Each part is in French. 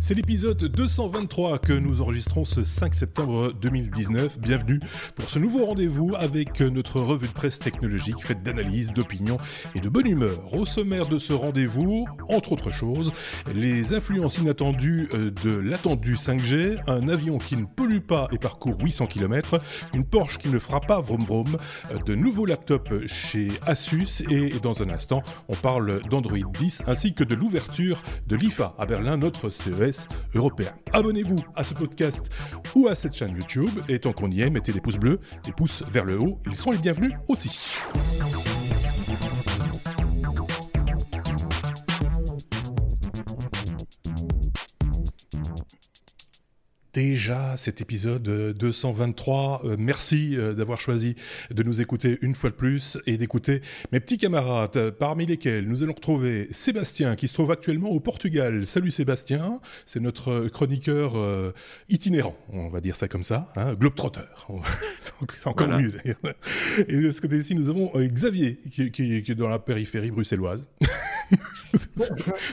C'est l'épisode 223 que nous enregistrons ce 5 septembre 2019. Bienvenue pour ce nouveau rendez-vous avec notre revue de presse technologique faite d'analyse, d'opinion et de bonne humeur. Au sommaire de ce rendez-vous, entre autres choses, les influences inattendues euh, de l'attendu 5G, un avion qui ne pollue pas et parcourt 800 km, une Porsche qui ne fera pas vroom vroom, euh, de nouveaux laptops chez Asus et dans un instant, on parle d'Android 10 ainsi que de l'ouverture de l'IFA à Berlin, notre CES européen. Abonnez-vous à ce podcast ou à cette chaîne YouTube et tant qu'on y est, mettez des pouces bleus, des pouces vers le haut, ils sont les bienvenus aussi. Déjà cet épisode 223. Euh, merci euh, d'avoir choisi de nous écouter une fois de plus et d'écouter mes petits camarades, euh, parmi lesquels nous allons retrouver Sébastien, qui se trouve actuellement au Portugal. Salut Sébastien, c'est notre chroniqueur itinérant, on va dire ça comme ça, hein, globetrotter. c'est encore mieux d'ailleurs. Et de ce côté-ci, nous avons Xavier, qui, qui, est dans la périphérie bruxelloise.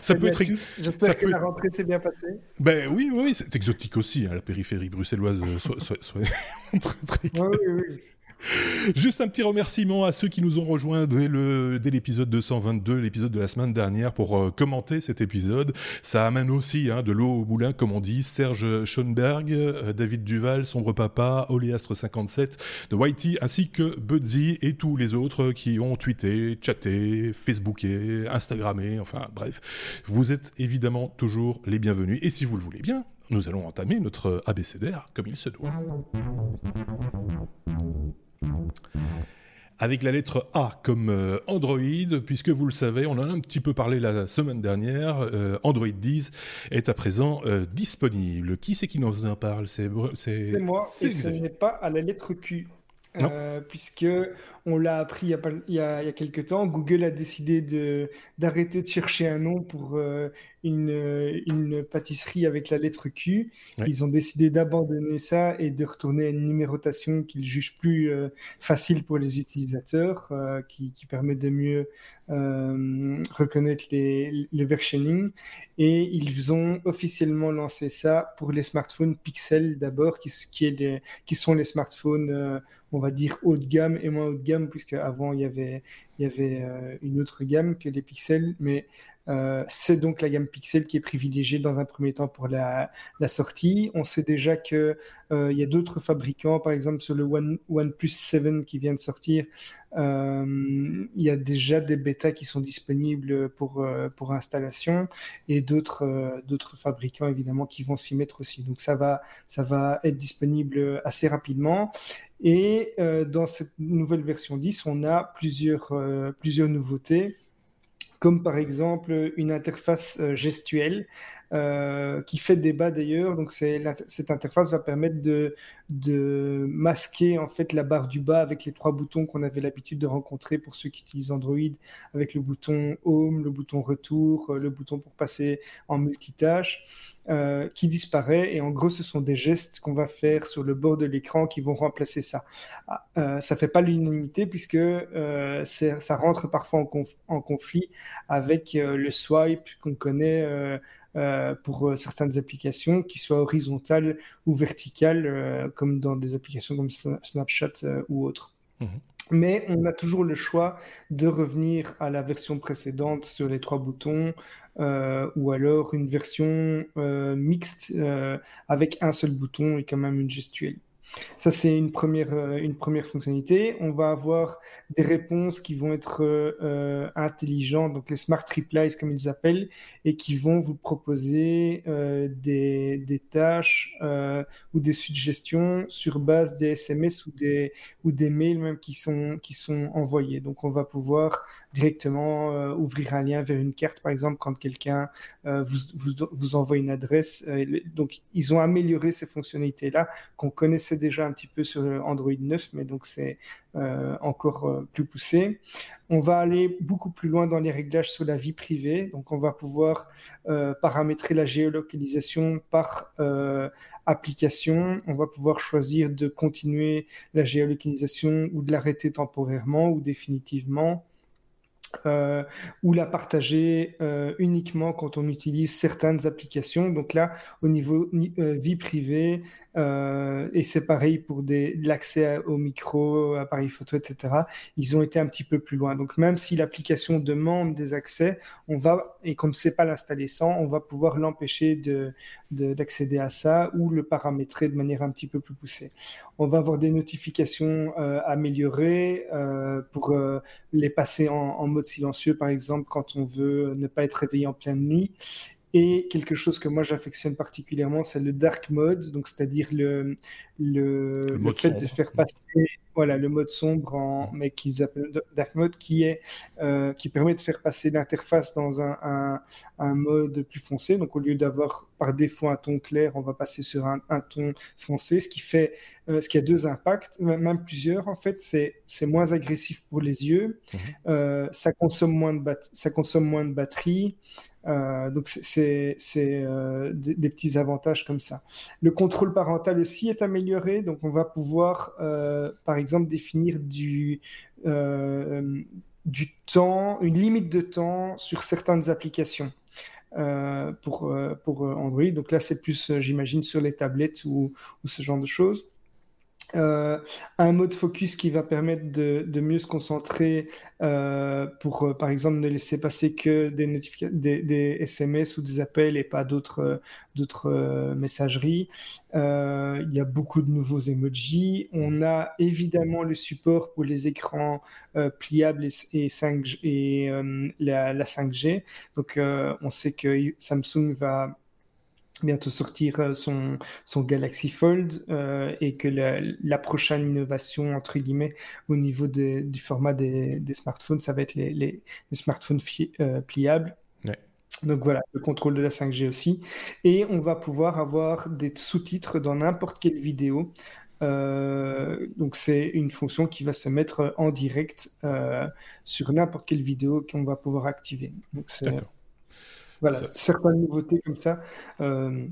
ça, peut être. J'espère que la rentrée s'est bien passée. Ben oui, oui, c'est exotique aussi, hein, la périphérie bruxelloise. Euh, soit, très... oui, oui. Juste un petit remerciement à ceux qui nous ont rejoints dès, l'épisode 222, l'épisode de la semaine dernière, pour euh, commenter cet épisode. Ça amène aussi hein, de l'eau au moulin, comme on dit. Serge Schoenberg, euh, David Duval, Sombre Papa, Oléastre57, de Whitey, ainsi que Budsy et tous les autres qui ont tweeté, chatté, facebooké, instagrammé, enfin bref. Vous êtes évidemment toujours les bienvenus. Et si vous le voulez bien, nous allons entamer notre abécédaire comme il se doit avec la lettre A comme euh, Android, puisque vous le savez, on en a un petit peu parlé la semaine dernière, euh, Android 10 est à présent euh, disponible. Qui c'est qui nous en parle? C'est moi, et ce n'est pas à la lettre Q. puisque on l'a appris il y, a, il, quelques temps, Google a décidé d'arrêter de, chercher un nom pour une, pâtisserie avec la lettre Q. Ils ont décidé d'abandonner ça et de retourner à une numérotation qu'ils jugent plus euh, facile pour les utilisateurs, euh, qui, permet de mieux euh, reconnaître les, le versioning. Et ils ont officiellement lancé ça pour les smartphones Pixel d'abord, qui, qui, qui, sont les smartphones, on va dire, haut de gamme et moins haut de gamme, puisque avant il y avait, il y avait une autre gamme que les Pixels, mais euh, c'est donc la gamme Pixel qui est privilégiée dans un premier temps pour la, sortie. On sait déjà qu'il euh, y a d'autres fabricants, par exemple sur le One, OnePlus 7 qui vient de sortir, euh, il y a déjà des bêtas qui sont disponibles pour, pour installation et d'autres d'autres fabricants évidemment qui vont s'y mettre aussi. Donc ça va, ça va être disponible assez rapidement. Et dans cette nouvelle version 10, on a plusieurs, plusieurs nouveautés comme par exemple une interface euh, gestuelle euh, qui fait débat d'ailleurs. Donc cette interface va permettre de, masquer en fait la barre du bas avec les trois boutons qu'on avait l'habitude de rencontrer pour ceux qui utilisent Android, avec le bouton Home, le bouton Retour, euh, le bouton pour passer en multitâche. Euh, qui disparaît et en gros ce sont des gestes qu'on va faire sur le bord de l'écran qui vont remplacer ça. Ah, euh, ça fait pas l'unanimité puisque ça rentre parfois en conflit avec le swipe qu'on connaît euh, pour euh, certaines applications, qui soient horizontales ou verticales, euh, comme dans des applications comme Snapchat ou autres. Mhm. Mais on a toujours le choix de revenir à la version précédente sur les trois boutons, ou alors une version mixte avec un seul bouton et quand même une gestuelle. Ça, c'est une première, euh, une première fonctionnalité. On va avoir des réponses qui vont être euh, euh, intelligentes, donc les smart replies comme ils appellent, et qui vont vous proposer des, des, tâches ou des suggestions sur base des SMS ou des, ou des mails même qui sont, qui sont envoyés. Donc, on va pouvoir directement ouvrir un lien vers une carte, par exemple, quand quelqu'un vous, vous, vous, envoie une adresse. donc, ils ont amélioré ces fonctionnalités-là qu'on connaissait déjà un petit peu sur Android 9, mais donc c'est euh, encore euh, plus poussé. On va aller beaucoup plus loin dans les réglages sur la vie privée. Donc, on va pouvoir euh, paramétrer la géolocalisation par application. On va pouvoir choisir de continuer la géolocalisation ou de l'arrêter temporairement ou définitivement. ou la partager uniquement quand on utilise certaines applications. Donc là, au niveau vie privée, et c'est pareil pour l'accès au micro, appareil photo, etc. Ils ont été un petit peu plus loin. Donc même si l'application demande des accès, on va et qu'on ne sait pas l'installer sans, on va pouvoir l'empêcher de, d'accéder à ça ou le paramétrer de manière un petit peu plus poussée. On va avoir des notifications améliorées pour les passer en, en mode silencieux, par exemple, quand on veut ne pas être réveillé en pleine nuit. Et quelque chose que moi j'affectionne particulièrement, c'est le dark mode, donc c'est-à-dire le, le, fait de faire passer voilà, le mode sombre, en, mais qu'ils appellent dark mode, qui, est, euh, qui permet de faire passer l'interface dans un, un, mode plus foncé. Donc au lieu d'avoir par défaut un ton clair, on va passer sur un, ton foncé, ce qui fait, euh, ce qui a deux impacts, même plusieurs en fait. C'est, c'est moins agressif pour les yeux, mhm. euh, ça consomme moins de ça consomme moins de batterie. Euh, donc c'est euh, des, petits avantages comme ça. Le contrôle parental aussi est amélioré, donc on va pouvoir euh, par exemple définir du, du temps, une limite de temps sur certaines applications. pour, pour Android. Donc là, c'est plus, j'imagine, sur les tablettes ou, ce genre de choses. Euh, un mode focus qui va permettre de, mieux se concentrer euh, pour, euh, par exemple, ne laisser passer que des, des, SMS ou des appels et pas d'autres messageries. il y a beaucoup de nouveaux emojis. On a évidemment le support pour les écrans pliables et, 5, et la, la, 5G. Donc, on sait que Samsung va bientôt sortir euh, son, son Galaxy Fold euh, et que la, prochaine innovation, entre guillemets, au niveau du format des, smartphones, ça va être les, les, smartphones euh, pliables. Donc voilà, le contrôle de la 5G aussi. Et on va pouvoir avoir des sous-titres dans n'importe quelle vidéo. donc c'est une fonction qui va se mettre en direct sur n'importe quelle vidéo qu'on va pouvoir activer. Donc c'est voilà, certaines nouveautés comme ça. Euh,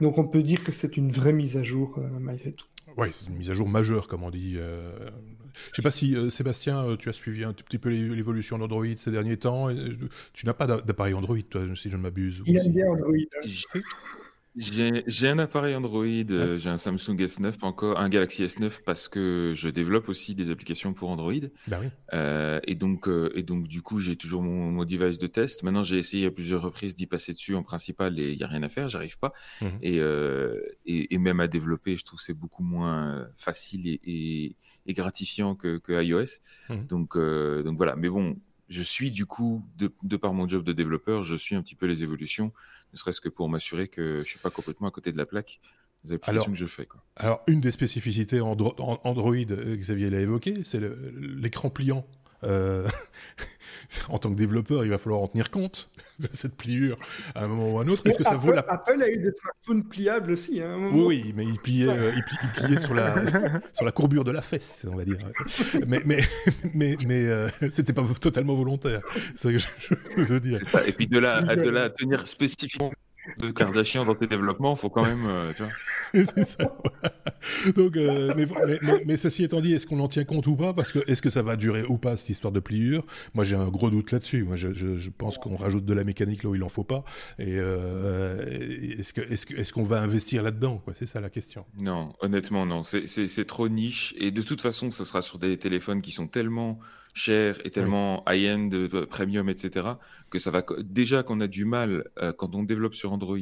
donc on peut dire que c'est une vraie mise à jour euh, malgré tout. Oui, c'est une mise à jour majeure, comme on dit. Euh... Je sais pas si, euh, Sébastien, tu as suivi un petit peu l'évolution d'Android ces derniers temps. Tu n'as pas d'appareil Android, toi, si je ne m'abuse. Il aime bien Android. J'ai un appareil Android, euh, j'ai un Samsung S9 encore, un Galaxy S9 parce que je développe aussi des applications pour Android. Bah oui. Euh, et donc, euh, et donc du coup, j'ai toujours mon, mon, device de test. Maintenant, j'ai essayé à plusieurs reprises d'y passer dessus en principal et il y a rien à faire, j'arrive pas. Mmh et, et, et, même à développer, je trouve c'est beaucoup moins facile et, et, et gratifiant que, que iOS. Mmh donc, donc voilà. Mais bon, je suis du coup, de, de, par mon job de développeur, je suis un petit peu les évolutions ne serait-ce que pour m'assurer que je suis pas complètement à côté de la plaque des applications que je fais. Quoi. Alors, une des spécificités Android, Android euh, Xavier l'a évoqué, c'est l'écran pliant. Euh, en tant que développeur, il va falloir en tenir compte de cette pliure à un moment ou à un autre. Est-ce que ça vaut la Apple a eu des smartphones pliables aussi. Hein, Oui, mais il pliait, euh, il pliait, sur la sur la courbure de la fesse, on va dire. Mais mais mais mais euh, c'était pas totalement volontaire. C'est ce que je, veux dire. Et puis de là de là à tenir spécifiquement de Kardashian dans tes développements, faut quand même, euh, tu vois. c'est ça. Donc, euh, mais, ceci étant dit, est-ce qu'on en tient compte ou pas? Parce que est-ce que ça va durer ou pas cette histoire de pliure? Moi, j'ai un gros doute là-dessus. Moi, je, pense qu'on rajoute de la mécanique là où il en faut pas. Et euh, est-ce que est-ce est-ce qu'on va investir là-dedans C'est ça la question. Non, honnêtement, non. C'est trop niche. Et de toute façon, ce sera sur des téléphones qui sont tellement cher et tellement high-end, euh, premium, etc., que ça va déjà qu'on a du mal euh, quand on développe sur Android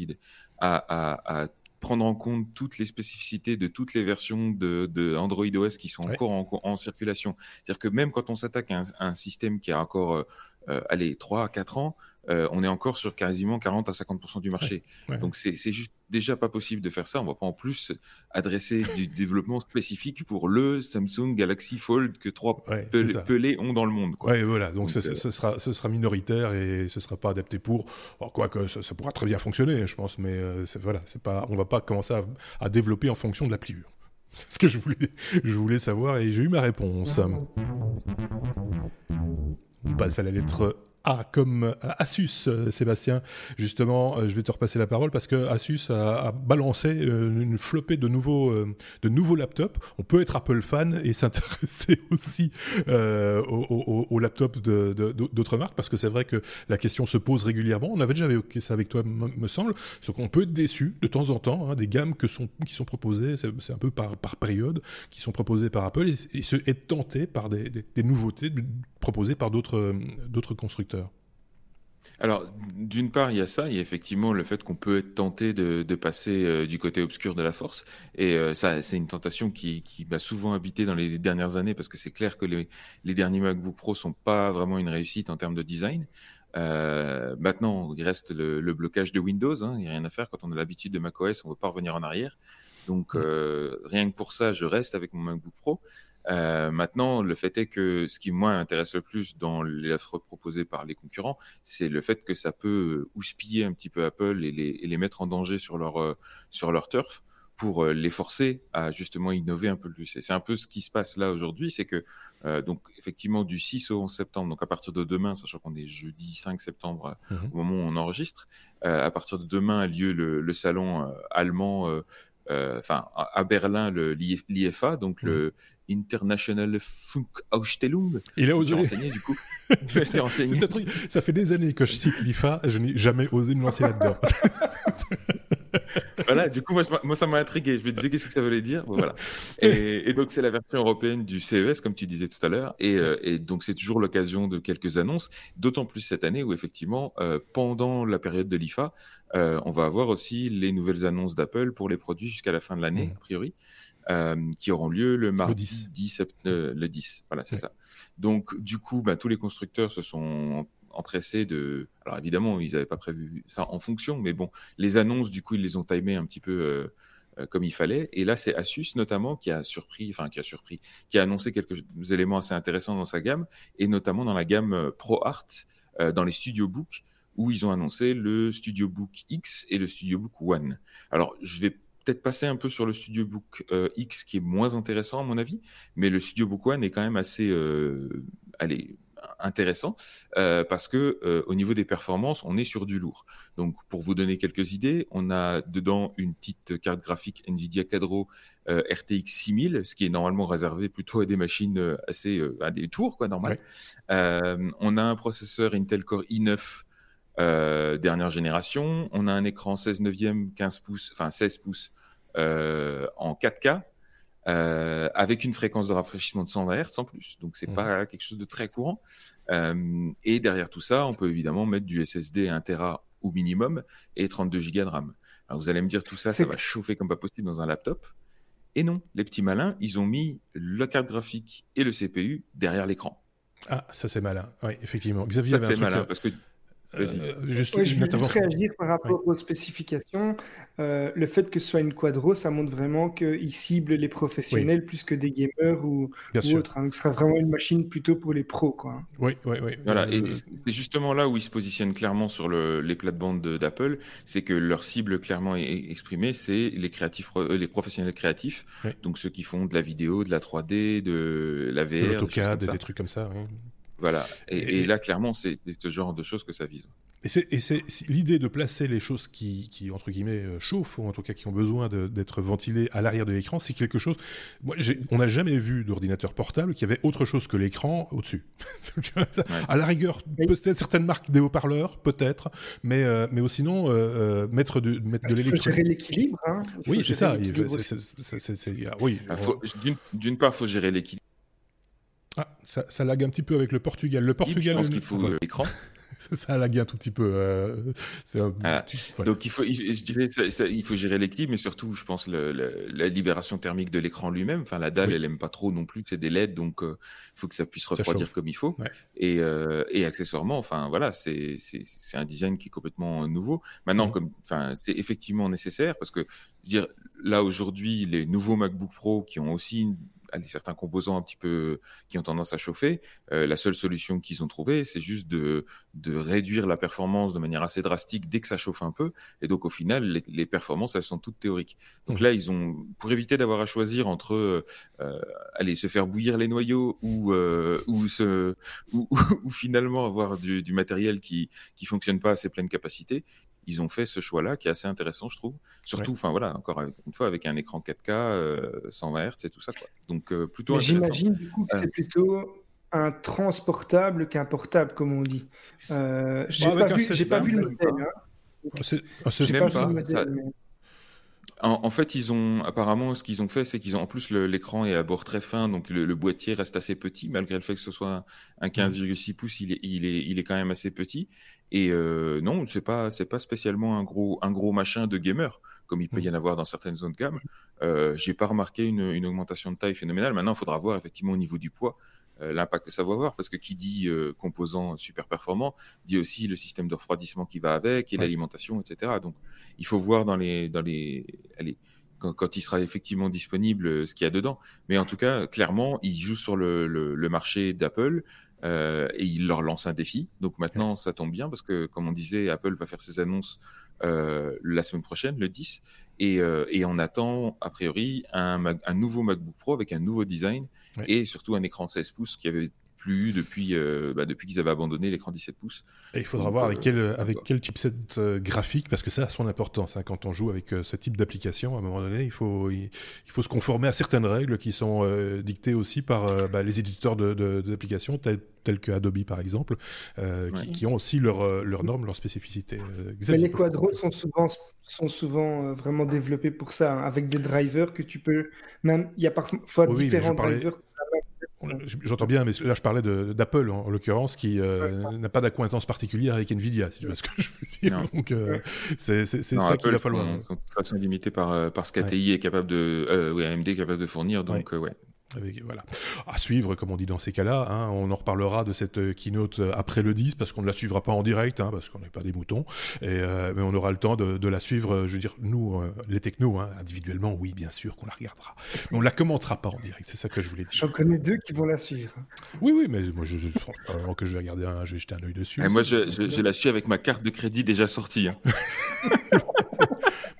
à, à, à, prendre en compte toutes les spécificités de toutes les versions de, de Android OS qui sont encore en, en, circulation. C'est-à-dire que même quand on s'attaque à, un système qui a encore, euh, euh allez, 3 à 4 ans, euh, on est encore sur quasiment 40 à 50% du marché. Donc c'est juste déjà pas possible de faire ça. On va pas en plus adresser du développement spécifique pour le Samsung Galaxy Fold que trois pelés ont dans le monde. Quoi. voilà. Donc, ce, euh, sera, ce sera minoritaire et ce sera pas adapté pour. Quoique ça, ça, pourra très bien fonctionner, je pense, mais euh, voilà, c'est pas, on va pas commencer à, développer en fonction de la pliure. C'est ce que je voulais, je voulais savoir et j'ai eu ma réponse. On passe à la lettre A comme Asus, Sébastien. Justement, je vais te repasser la parole parce que Asus a, balancé une flopée de nouveaux, de nouveaux laptops. On peut être Apple fan et s'intéresser aussi aux, laptops d'autres marques parce que c'est vrai que la question se pose régulièrement. On avait déjà évoqué ça avec toi, me semble. C'est qu'on peut être déçu de temps en temps hein, des gammes qui sont proposées, c'est un peu par, période, qui sont proposées par Apple et, se, être tenté par des nouveautés proposées par d'autres constructeurs. Alors, d'une part, il y a ça, il y a effectivement le fait qu'on peut être tenté de, passer euh, du côté obscur de la force. Et euh, ça, c'est une tentation qui, m'a souvent habité dans les dernières années parce que c'est clair que les, derniers MacBook Pro sont pas vraiment une réussite en termes de design. Euh, maintenant, il reste le, blocage de Windows, hein, il n'y a rien à faire. Quand on a l'habitude de macOS, on ne veut pas revenir en arrière. Donc, rien que pour ça, je reste avec mon MacBook Pro. Euh, maintenant, le fait est que ce qui moi intéresse le plus dans l'offre proposée par les concurrents, c'est le fait que ça peut houspiller un petit peu Apple et les, et les mettre en danger sur leur euh, sur leur turf pour euh, les forcer à justement innover un peu plus. Et c'est un peu ce qui se passe là aujourd'hui, c'est que euh, donc effectivement du 6 au 11 septembre, donc à partir de demain, sachant qu'on est jeudi 5 septembre mmh au moment où on enregistre, à partir de demain a lieu le, le salon allemand enfin à Berlin l'IFA, donc mmh le International Funkausstellung. Il a osé. renseigné du coup. renseigné. Truc, ça fait des années que je cite l'IFA et je n'ai jamais osé me lancer là-dedans. voilà, du coup, moi, ça m'a intrigué. Je me disais qu'est-ce que ça voulait dire? voilà. Et, donc, c'est la version européenne du CES, comme tu disais tout à l'heure. Et, euh, donc, c'est toujours l'occasion de quelques annonces, d'autant plus cette année où, effectivement, euh, pendant la période de l'IFA, euh, on va avoir aussi les nouvelles annonces d'Apple pour les produits jusqu'à la fin de l'année, mmh. a priori. qui auront lieu le mardi 10, le 10. Voilà, c'est ça. Donc, du coup, bah, tous les constructeurs se sont empressés de. Alors évidemment, ils n'avaient pas prévu ça en fonction, mais bon, les annonces, du coup, ils les ont timées un petit peu euh, euh, comme il fallait. Et là, c'est Asus notamment qui a surpris, enfin qui a surpris, qui a annoncé quelques éléments assez intéressants dans sa gamme, et notamment dans la gamme euh, Pro Art, dans les Studio Book, où ils ont annoncé le Studio Book X et le Studio Book One. Alors, je vais peut-être passer un peu sur le Studio Book X qui est moins intéressant à mon avis, mais le Studio Book One est quand même assez, allez, intéressant euh, parce que euh, au niveau des performances, on est sur du lourd. Donc, pour vous donner quelques idées, on a dedans une petite carte graphique Nvidia Quadro euh, RTX 6000, ce qui est normalement réservé plutôt à des machines assez à des tours quoi, normal. on a un processeur Intel Core i9 dernière génération. On a un écran 16 neuvième, 15 pouces, enfin 16 pouces en 4K euh, avec une fréquence de rafraîchissement de 120 Hz en plus. Donc c'est mmh. pas quelque chose de très courant. Euh, et derrière tout ça, on peut évidemment mettre du SSD 1 Tera au minimum et 32 Go de RAM. Alors vous allez me dire tout ça, ça va chauffer comme pas possible dans un laptop. Et non, les petits malins, ils ont mis la carte graphique et le CPU derrière l'écran. Ah, ça c'est malin. Oui, effectivement. Xavier ça c'est malin parce que euh, juste je veux juste réagir par rapport aux spécifications. Euh, le fait que ce soit une quadro, ça montre vraiment qu'il cible les professionnels plus que des gamers ou, autres. Hein. Donc, ce sera vraiment une machine plutôt pour les pros. Quoi. Oui, oui, oui. Voilà, et euh, c'est justement là où ils se positionnent clairement sur le, les plates-bandes d'Apple, c'est que leur cible clairement exprimée, c'est les créatifs, les professionnels créatifs, donc ceux qui font de la vidéo, de la 3D, de la VR, de l'AutoCAD, des, des, trucs comme ça. Voilà. Et, là, clairement, c'est ce genre de choses que ça vise. Et c'est l'idée de placer les choses qui, entre guillemets, euh, chauffent, ou en tout cas qui ont besoin d'être ventilées à l'arrière de l'écran, c'est quelque chose. Moi, on n'a jamais vu d'ordinateur portable qui avait autre chose que l'écran au-dessus. À la rigueur, peut-être certaines marques des haut-parleurs, peut-être, mais, euh, mais sinon, euh, mettre de, mettre de l'électronique. Il faut gérer l'équilibre. Hein. Oui, c'est ça. oui, D'une part, il faut gérer l'équilibre. Ah, ça, ça lag un petit peu avec le Portugal. Le Portugal. Je pense qu'il faut l'écran. ça, a lagué un tout petit peu. Euh, Donc il faut, je dirais, il faut gérer l'équilibre, mais surtout, je pense, le, la libération thermique de l'écran lui-même. Enfin, la dalle, elle aime pas trop non plus, c'est des LED, donc il euh, faut que ça puisse refroidir comme il faut. Et, euh, et, accessoirement, enfin voilà, c'est un design qui est complètement nouveau. Maintenant, comme, enfin, c'est effectivement nécessaire parce que, dire, là aujourd'hui, les nouveaux MacBook Pro qui ont aussi une certains composants un petit peu qui ont tendance à chauffer. la seule solution qu'ils ont trouvée, c'est juste de, de réduire la performance de manière assez drastique dès que ça chauffe un peu. Et donc, au final, les, performances, elles sont toutes théoriques. Donc mmh. là, ils ont, pour éviter d'avoir à choisir entre aller se faire bouillir les noyaux ou, ou, se, ou, finalement avoir du, du matériel qui qui fonctionne pas à ses pleines capacités, ils ont fait ce choix-là qui est assez intéressant, je trouve. Surtout, enfin voilà, encore une fois, avec un écran 4K, 120 Hz et tout ça. Quoi. Donc euh, plutôt J'imagine du coup que c'est euh. plutôt un transportable qu'un portable, comme on dit. Euh, j'ai pas, vu, pas vu le modèle. Hein. C'est même pas. Ça... En, fait, ils ont apparemment ce qu'ils ont fait, c'est qu'ils ont en plus l'écran est à bord très fin, donc le, boîtier reste assez petit, malgré le fait que ce soit un 15,6 pouces, il est, il est, il est quand même assez petit. Et euh, non, c'est pas c'est pas spécialement un gros un gros machin de gamer comme il peut y en avoir dans certaines zones de gamme. Euh, J'ai pas remarqué une, une, augmentation de taille phénoménale. Maintenant, il faudra voir effectivement au niveau du poids l'impact que ça va avoir parce que qui dit euh, composant super performant dit aussi le système de refroidissement qui va avec et l'alimentation, etc. Donc il faut voir dans les dans les allez, quand, il sera effectivement disponible euh, ce qu'il y a dedans. Mais en tout cas, clairement, il joue sur le, le, le marché d'Apple. Euh, et il leur lance un défi. Donc maintenant, ça tombe bien parce que, comme on disait, Apple va faire ses annonces euh, la semaine prochaine, le 10, et, euh, et on attend a priori un, un, nouveau MacBook Pro avec un nouveau design et surtout un écran 16 pouces qui avait plus depuis, euh, bah, depuis qu'ils avaient abandonné l'écran 17 pouces. Et il faudra voir avec, euh, quel, avec quel chipset euh, graphique, parce que ça a son importance. Hein, quand on joue avec ce type d'application, à un moment donné, il faut, il, faut se conformer à certaines règles qui sont dictées aussi par bah, les éditeurs d'applications, de, tels, que Adobe par exemple, qui, qui, ont aussi leurs leur normes, leurs spécificités. les quadros sont souvent, sont souvent vraiment développés pour ça, hein, avec des drivers que tu peux. Même, il y a parfois différents drivers J'entends bien, mais là je parlais d'Apple en, l'occurrence, qui euh, n'a pas d'accointance particulière avec Nvidia, si tu vois ce que je veux dire. Donc euh, c'est ça qu'il va falloir. de toute façon limitée par, euh, par ce qu'ATI est capable de, oui, AMD est capable de fournir, donc ouais voilà. À suivre, comme on dit dans ces cas-là. Hein. on en reparlera de cette euh, keynote euh, après le 10, parce qu'on ne la suivra pas en direct, hein, parce qu'on n'est pas des moutons. Et, euh, mais on aura le temps de, la suivre, je veux dire, nous, les technos, hein, individuellement, oui, bien sûr qu'on la regardera. Mais on ne la commentera pas en direct, c'est ça que je voulais dire. J'en connais deux qui vont la suivre. Oui, oui, mais moi, je, avant que je vais regarder un, je vais jeter un œil dessus. Et moi, je, je, la suis avec ma carte de crédit déjà sortie.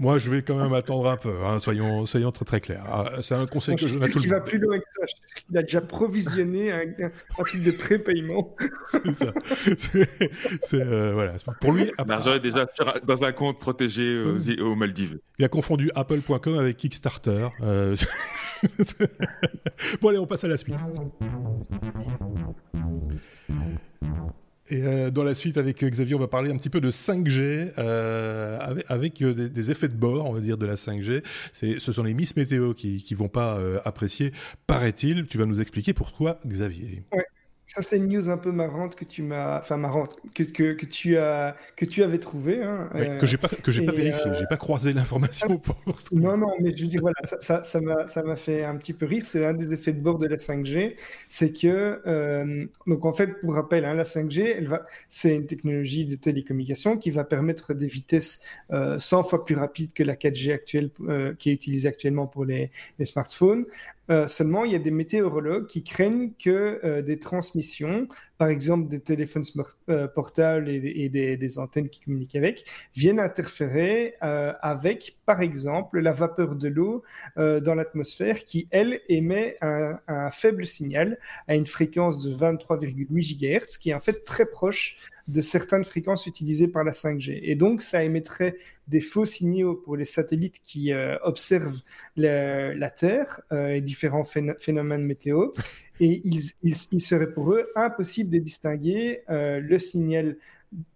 Moi, je vais quand même attendre un peu, hein, soyons, soyons très très clairs. Ah, c'est un conseil que je donne à tout le monde. va plus loin que ça. Je qu'il a déjà provisionné un, un type de prépaiement. c'est ça. C'est, euh, voilà. Pour lui, l'argent est déjà dans un compte protégé euh, aux, Maldives. Il a confondu Apple.com avec Kickstarter. Euh, bon allez, on passe à la suite. Et euh, dans la suite, avec Xavier, on va parler un petit peu de 5G, euh, avec, euh, des, effets de bord, on va dire, de la 5G. Ce sont les Miss Météo qui ne vont pas apprécier, paraît-il. Tu vas nous expliquer pourquoi, Xavier. Ça, c'est une news un peu marrante que tu m'as, enfin marrante, que, que, que, tu as, que tu avais trouvé. Hein, que j'ai pas, que j'ai pas vérifié, euh... j'ai pas croisé l'information. Pour... Non, non, mais je dire voilà, ça, ça, m'a, ça m'a fait un petit peu rire. C'est un des effets de bord de la 5G, c'est que euh, donc en fait, pour rappel, hein, la 5G, elle va, c'est une technologie de télécommunication qui va permettre des vitesses euh, 100 fois plus rapides que la 4G actuelle euh, qui est utilisée actuellement pour les, les smartphones. Euh, seulement, il y a des météorologues qui craignent que euh, des transmissions, par exemple des téléphones euh, portables et, des, antennes qui communiquent avec, viennent interférer avec, par exemple, la vapeur de l'eau dans l'atmosphère qui, elle, émet un, faible signal à une fréquence de 23,8 GHz, qui est en fait très proche de certaines fréquences utilisées par la 5G. Et donc, ça émettrait des faux signaux pour les satellites qui euh, observent la, Terre euh, et différents phénomènes météo. Et il, serait pour eux impossible de distinguer euh, le signal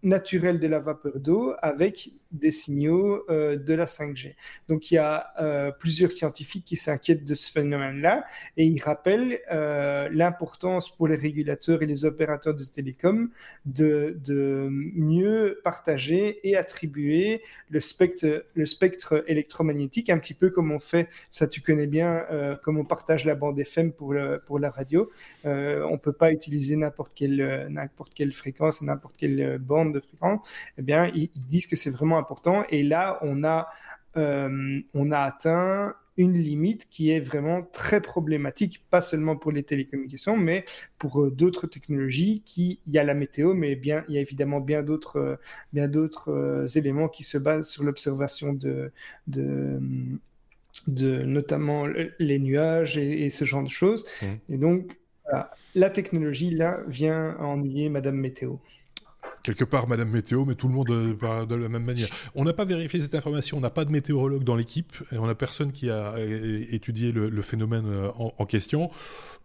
naturel de la vapeur d'eau avec des signaux euh, de la 5G. Donc il y a euh, plusieurs scientifiques qui s'inquiètent de ce phénomène-là et ils rappellent euh, l'importance pour les régulateurs et les opérateurs de télécom de, de, mieux partager et attribuer le spectre, le spectre électromagnétique, un petit peu comme on fait, ça tu connais bien, comme on partage la bande FM pour, le, pour la radio. on ne peut pas utiliser n'importe quelle, n'importe quelle fréquence, n'importe quelle bande de fréquence. Eh bien, ils, ils disent que c'est vraiment important. Et là, on a on a atteint une limite qui est vraiment très problématique, pas seulement pour les télécommunications, mais pour euh, d'autres technologies qui, il y a la météo, mais bien, il y a évidemment bien d'autres, euh, bien d'autres euh, éléments qui se basent sur l'observation de, de, de, notamment les nuages et, ce genre de choses. Mmh. Et donc, la technologie, là, vient ennuyer Madame Météo quelque part Madame Météo, mais tout le monde euh, de la même manière. On n'a pas vérifié cette information, on n'a pas de météorologue dans l'équipe, et on n'a personne qui a étudié le, phénomène euh, en question.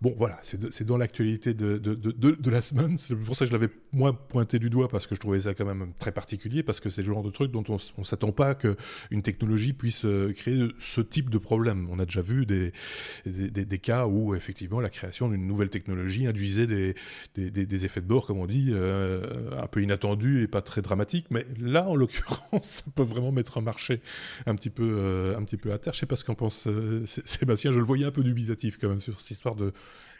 Bon, voilà, c'est dans l'actualité de, de, de, la semaine. C'est pour ça que je l'avais moins pointé du doigt, parce que je trouvais ça quand même très particulier, parce que c'est le genre de truc dont on ne s'attend pas qu'une technologie puisse euh, créer ce type de problème. On a déjà vu des, des, cas où, effectivement, la création d'une nouvelle technologie induisait des, des, effets de bord, comme on dit, euh, un peu inattendus et pas très dramatiques. Mais là, en l'occurrence, ça peut vraiment mettre un marché un petit peu, euh, un petit peu à terre. Je sais pas ce qu'en pense Sébastien. Je le voyais un peu dubitatif quand même sur cette histoire de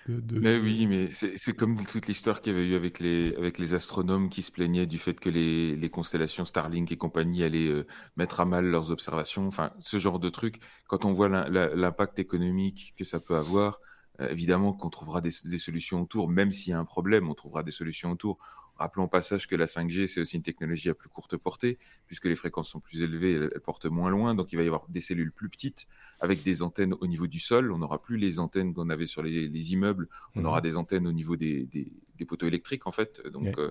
mais oui, mais c'est comme toute l'histoire qu'il y avait eu avec les, avec les astronomes qui se plaignaient du fait que les, les constellations Starlink et compagnie allaient euh, mettre à mal leurs observations. Enfin, ce genre de truc, quand on voit l'impact économique que ça peut avoir, euh, évidemment qu'on trouvera des, solutions autour, même s'il y a un problème, on trouvera des solutions autour. Rappelons au passage que la 5G, c'est aussi une technologie à plus courte portée, puisque les fréquences sont plus élevées, elles, portent moins loin, donc il va y avoir des cellules plus petites avec des antennes au niveau du sol. On n'aura plus les antennes qu'on avait sur les, immeubles, on aura mhm. des antennes au niveau des, poteaux électriques, en fait. Donc, euh,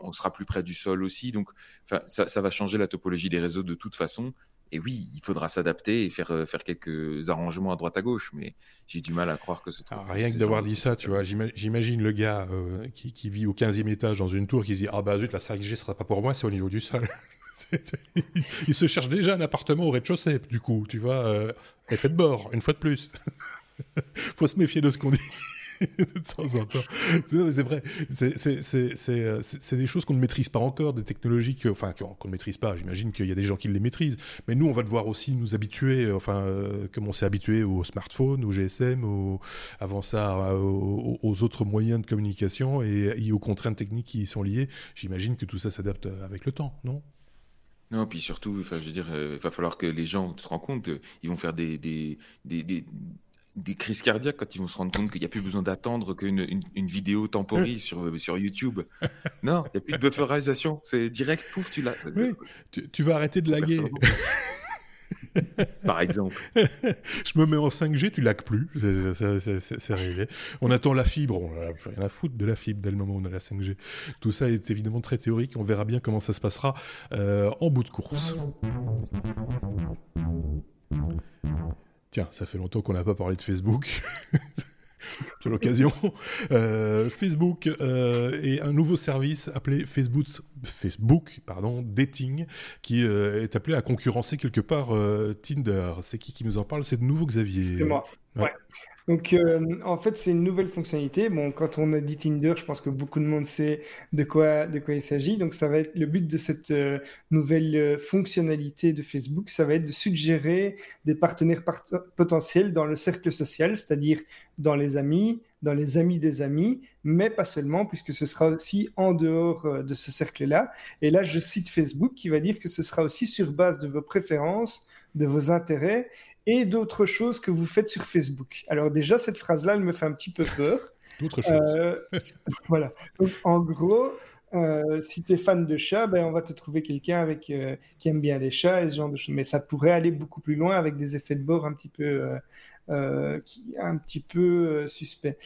on sera plus près du sol aussi. Donc, ça, ça va changer la topologie des réseaux de toute façon. Et oui, il faudra s'adapter et faire, euh, faire quelques arrangements à droite à gauche, mais j'ai du mal à croire que c'est ah, Rien que d'avoir dit ça, tu vois, j'imagine le gars euh, qui, qui, vit au 15e étage dans une tour qui se dit Ah bah zut, la 5G sera pas pour moi, c'est au niveau du sol. il se cherche déjà un appartement au rez-de-chaussée, du coup, tu vois, euh, effet de bord, une fois de plus. Faut se méfier de ce qu'on dit. de temps en temps. C'est vrai, euh, c'est des choses qu'on ne maîtrise pas encore, des technologies enfin, qu'on ne maîtrise pas. J'imagine qu'il y a des gens qui les maîtrisent. Mais nous, on va devoir aussi nous habituer, euh, enfin, euh, comme on s'est habitué au smartphone, au GSM, avant ça, aux, autres moyens de communication et, aux contraintes techniques qui y sont liées. J'imagine que tout ça s'adapte avec le temps, non? Non, puis surtout, enfin, je veux dire, il va falloir que les gens se rendent compte, ils vont faire des crises cardiaques quand ils vont se rendre compte qu'il n'y a plus besoin d'attendre qu'une une, vidéo temporise sur, sur YouTube. non, il n'y a plus de bufferisation. C'est direct, pouf, tu l'as. Oui, tu, vas arrêter de laguer. Par exemple. Je me mets en 5G, tu lagues plus. C'est réglé. On attend la fibre. On n'a rien à foutre de la fibre dès le moment où on a la 5G. Tout ça est évidemment très théorique. On verra bien comment ça se passera euh, en bout de course. Tiens, ça fait longtemps qu'on n'a pas parlé de Facebook. C'est l'occasion. Euh, Facebook euh, et un nouveau service appelé Facebook, Facebook pardon, Dating, qui euh, est appelé à concurrencer quelque part Tinder. C'est qui qui nous en parle? C'est de nouveau Xavier. C'est moi. ouais. Donc, euh, en fait, c'est une nouvelle fonctionnalité. Bon, quand on a dit Tinder, je pense que beaucoup de monde sait de quoi, de quoi il s'agit. Donc, ça va être le but de cette euh, nouvelle euh, fonctionnalité de Facebook, ça va être de suggérer des partenaires potentiels dans le cercle social, c'est-à-dire dans les amis, dans les amis des amis, mais pas seulement, puisque ce sera aussi en dehors de ce cercle-là. Et là, je cite Facebook qui va dire que ce sera aussi sur base de vos préférences, de vos intérêts et d'autres choses que vous faites sur Facebook. Alors déjà, cette phrase-là, elle me fait un petit peu peur. D'autres choses. Euh, voilà. Donc, en gros, euh, si tu es fan de chats, ben, on va te trouver quelqu'un avec euh, qui aime bien les chats et ce genre de choses. Mais ça pourrait aller beaucoup plus loin avec des effets de bord un petit peu, qui, un petit peu suspects.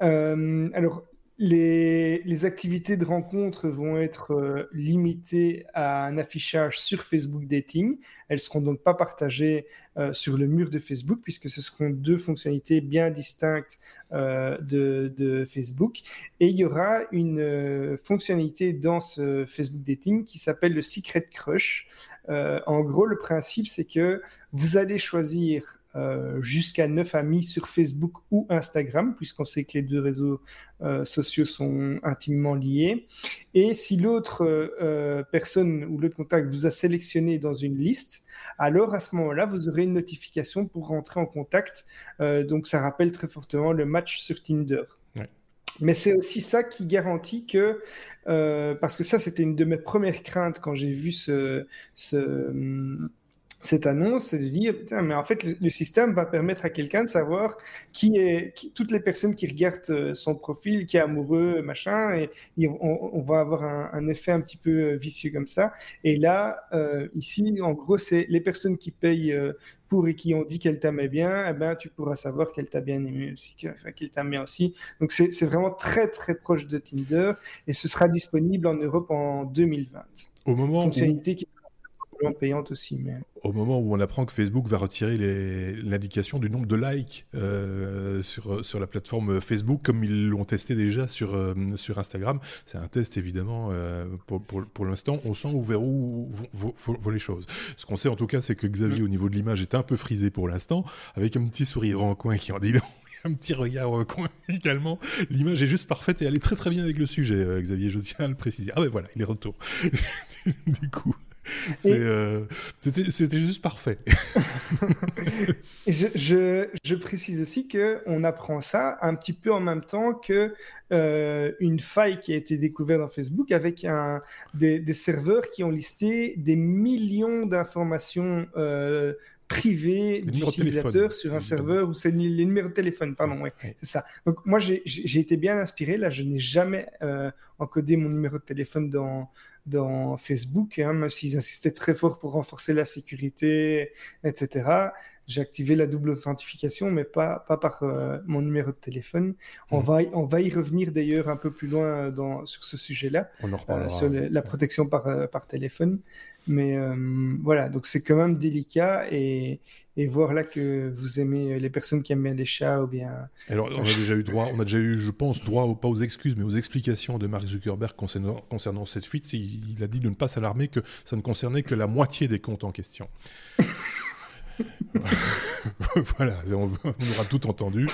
alors, les, activités de rencontre vont être euh, limitées à un affichage sur Facebook Dating. Elles seront donc pas partagées euh, sur le mur de Facebook puisque ce seront deux fonctionnalités bien distinctes euh, de, Facebook. Et il y aura une fonctionnalité dans ce Facebook Dating qui s'appelle le Secret Crush. en gros, le principe, c'est que vous allez choisir euh, jusqu'à 9 amis sur Facebook ou Instagram, puisqu'on sait que les deux réseaux euh, sociaux sont intimement liés. Et si l'autre euh, personne ou l'autre contact vous a sélectionné dans une liste, alors à ce moment-là, vous aurez une notification pour rentrer en contact. donc ça rappelle très fortement le match sur Tinder. Mais c'est aussi ça qui garantit que, parce que ça c'était une de mes premières craintes quand j'ai vu ce, ce, cette annonce, c'est de dire, mais en fait, le, système va permettre à quelqu'un de savoir qui est, toutes les personnes qui regardent euh, son profil, qui est amoureux, machin, et, on, va avoir un, effet un petit peu euh, vicieux comme ça. Et là, euh, ici, en gros, c'est les personnes qui payent pour et qui ont dit qu'elles t'aimaient bien, eh ben, tu pourras savoir qu'elles t'a bien aimé aussi, qu'elles t'aiment bien aussi. Donc, c'est vraiment très, très proche de Tinder, et ce sera disponible en Europe en 2020. Au moment Fonctionnalité qui payante aussi. Mais... Au moment où on apprend que Facebook va retirer l'indication du nombre de likes euh, sur, la plateforme Facebook, comme ils l'ont testé déjà sur, euh, Instagram, c'est un test évidemment euh, pour, l'instant. On sent où vers où vont, les choses. Ce qu'on sait en tout cas, c'est que Xavier, au niveau de l'image, est un peu frisé pour l'instant, avec un petit sourire en coin qui en dit non un petit regard au coin également. L'image est juste parfaite et elle est très très bien avec le sujet, Xavier, je tiens à le préciser. Ah ouais, voilà, il est retour. du coup. Euh, c'était juste parfait. je, je, précise aussi qu'on apprend ça un petit peu en même temps que euh, une faille qui a été découverte dans Facebook avec un, des, des serveurs qui ont listé des millions d'informations euh, privées d'utilisateurs sur un serveur où c'est les numéros de téléphone, pardon, ouais, c'est ça. Donc moi j'ai été bien inspiré, là je n'ai jamais encodé mon numéro de téléphone dans, dans Facebook, hein, même s'ils insistaient très fort pour renforcer la sécurité, etc. J'ai activé la double authentification, mais pas, pas par euh, mon numéro de téléphone. On, mmh. va, on va y revenir d'ailleurs un peu plus loin dans, sur ce sujet-là, euh, sur la protection par, euh, par téléphone. Mais voilà, donc c'est quand même délicat et, et voir là que vous aimez les personnes qui aiment bien les chats ou bien. Alors, on a déjà eu droit, on a déjà eu, je pense, droit pas aux excuses, mais aux explications de Mark Zuckerberg concernant, concernant cette fuite. Il, il, a dit de ne pas s'alarmer que ça ne concernait que la moitié des comptes en question. voilà, on, aura tout entendu.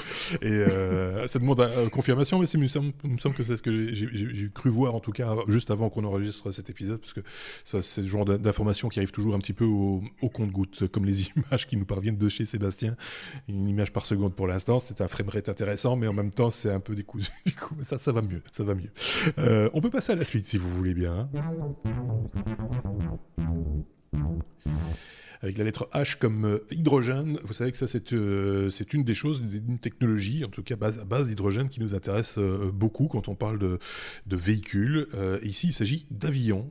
Et euh, ça demande une confirmation, mais il me, semble, que c'est ce que j'ai cru voir, en tout cas, juste avant qu'on enregistre cet épisode, parce que c'est le genre d'information qui arrive toujours un petit peu au, compte-goutte, comme les images qui nous parviennent de chez Sébastien. Une image par seconde pour l'instant, c'est un framerate intéressant, mais en même temps, c'est un peu décousu. Du coup, ça, ça va mieux. Ça va mieux. Euh, on peut passer à la suite, si vous voulez bien. Hein avec la lettre H comme euh, hydrogène. Vous savez que ça, c'est euh, une des choses, une technologie, en tout cas à base d'hydrogène, qui nous intéresse euh, beaucoup quand on parle de, véhicules. ici, il s'agit d'avions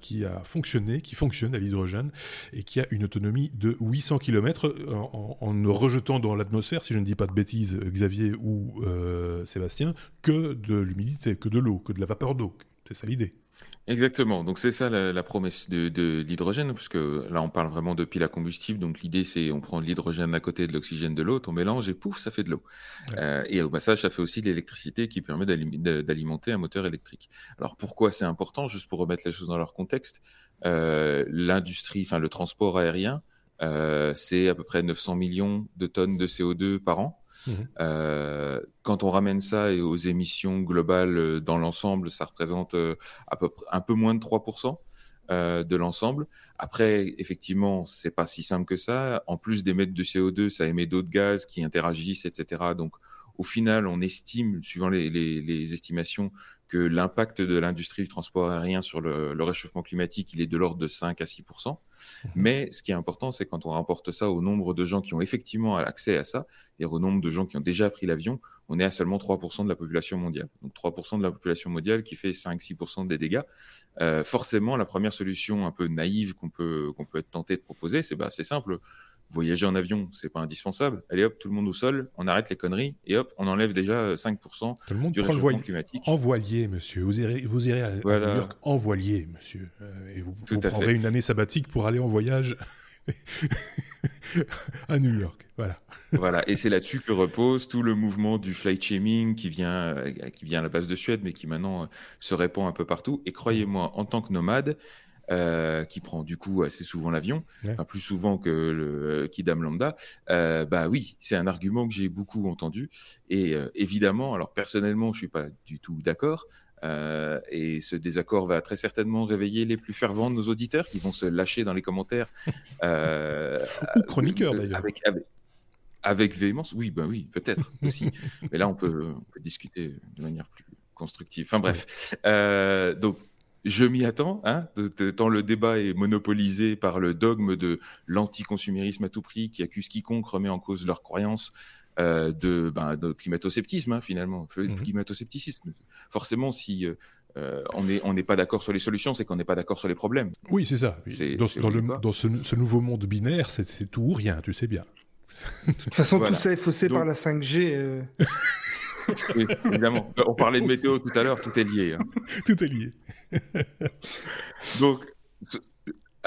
qui a fonctionné, qui fonctionne à l'hydrogène et qui a une autonomie de 800 km en, en ne rejetant dans l'atmosphère, si je ne dis pas de bêtises, Xavier ou Sébastien, que de l'humidité, que de l'eau, que de la vapeur d'eau. C'est ça l'idée. Exactement. Donc c'est ça la, promesse de, de l'hydrogène, parce que là on parle vraiment de pile à combustible. Donc l'idée c'est on prend de l'hydrogène à côté de l'oxygène de l'autre, on mélange et pouf, ça fait de l'eau. Euh, et au passage, ça fait aussi de l'électricité qui permet d'alimenter un moteur électrique. Alors pourquoi c'est important? Juste pour remettre les choses dans leur contexte, euh, l'industrie, enfin le transport aérien, euh, c'est à peu près 900 millions de tonnes de CO2 par an. Mhm. Euh, quand on ramène ça aux émissions globales euh, dans l'ensemble, ça représente euh, à peu près un peu moins de 3% de l'ensemble. Après, effectivement, c'est pas si simple que ça. En plus d'émettre de CO2, ça émet d'autres gaz qui interagissent, etc. Donc, au final, on estime, suivant les, les, les estimations, que l'impact de l'industrie du transport aérien sur le, le, réchauffement climatique, il est de l'ordre de 5 à 6 mhm. Mais ce qui est important, c'est quand on rapporte ça au nombre de gens qui ont effectivement accès à ça, et au nombre de gens qui ont déjà pris l'avion, on est à seulement 3% de la population mondiale. Donc 3% de la population mondiale qui fait 5-6% des dégâts. Euh, forcément, la première solution un peu naïve qu'on peut, qu'on peut être tenté de proposer, c'est bah, simple voyager en avion, c'est pas indispensable. Allez hop, tout le monde au sol, on arrête les conneries et hop, on enlève déjà 5% tout le monde du réchauffement climatique. En voilier, monsieur. Vous irez, vous irez à, New York en voilier, monsieur. Euh, et vous, prendrez une année sabbatique pour aller en voyage à New York. Voilà. voilà. Et c'est là-dessus que repose tout le mouvement du flight shaming qui vient, euh, qui vient à la base de Suède, mais qui maintenant euh, se répand un peu partout. Et croyez-moi, en tant que nomade, euh, qui prend du coup assez souvent l'avion, enfin plus souvent que le euh, Kidam Lambda, euh, bah oui, c'est un argument que j'ai beaucoup entendu. Et euh, évidemment, alors personnellement, je suis pas du tout d'accord. Et ce désaccord va très certainement réveiller les plus fervents de nos auditeurs qui vont se lâcher dans les commentaires. Ou chroniqueurs d'ailleurs. Avec, avec, avec, véhémence, oui, ben oui, peut-être aussi. Mais là, on peut, on peut, discuter de manière plus constructive. Enfin bref. donc je m'y attends, hein, tant le débat est monopolisé par le dogme de l'anticonsumérisme à tout prix qui accuse quiconque remet en cause leurs croyances euh, de, ben, de climato-sceptisme, hein, finalement, climato-scepticisme. Forcément, si euh, euh, on n'est on pas d'accord sur les solutions, c'est qu'on n'est pas d'accord sur les problèmes. Oui, c'est ça. Dans, dans, ce, nouveau monde binaire, c'est tout ou rien, tu sais bien. De toute façon, tout ça est faussé par la 5G. évidemment. On parlait de météo tout à l'heure, tout est lié. Hein. Tout est lié. Donc,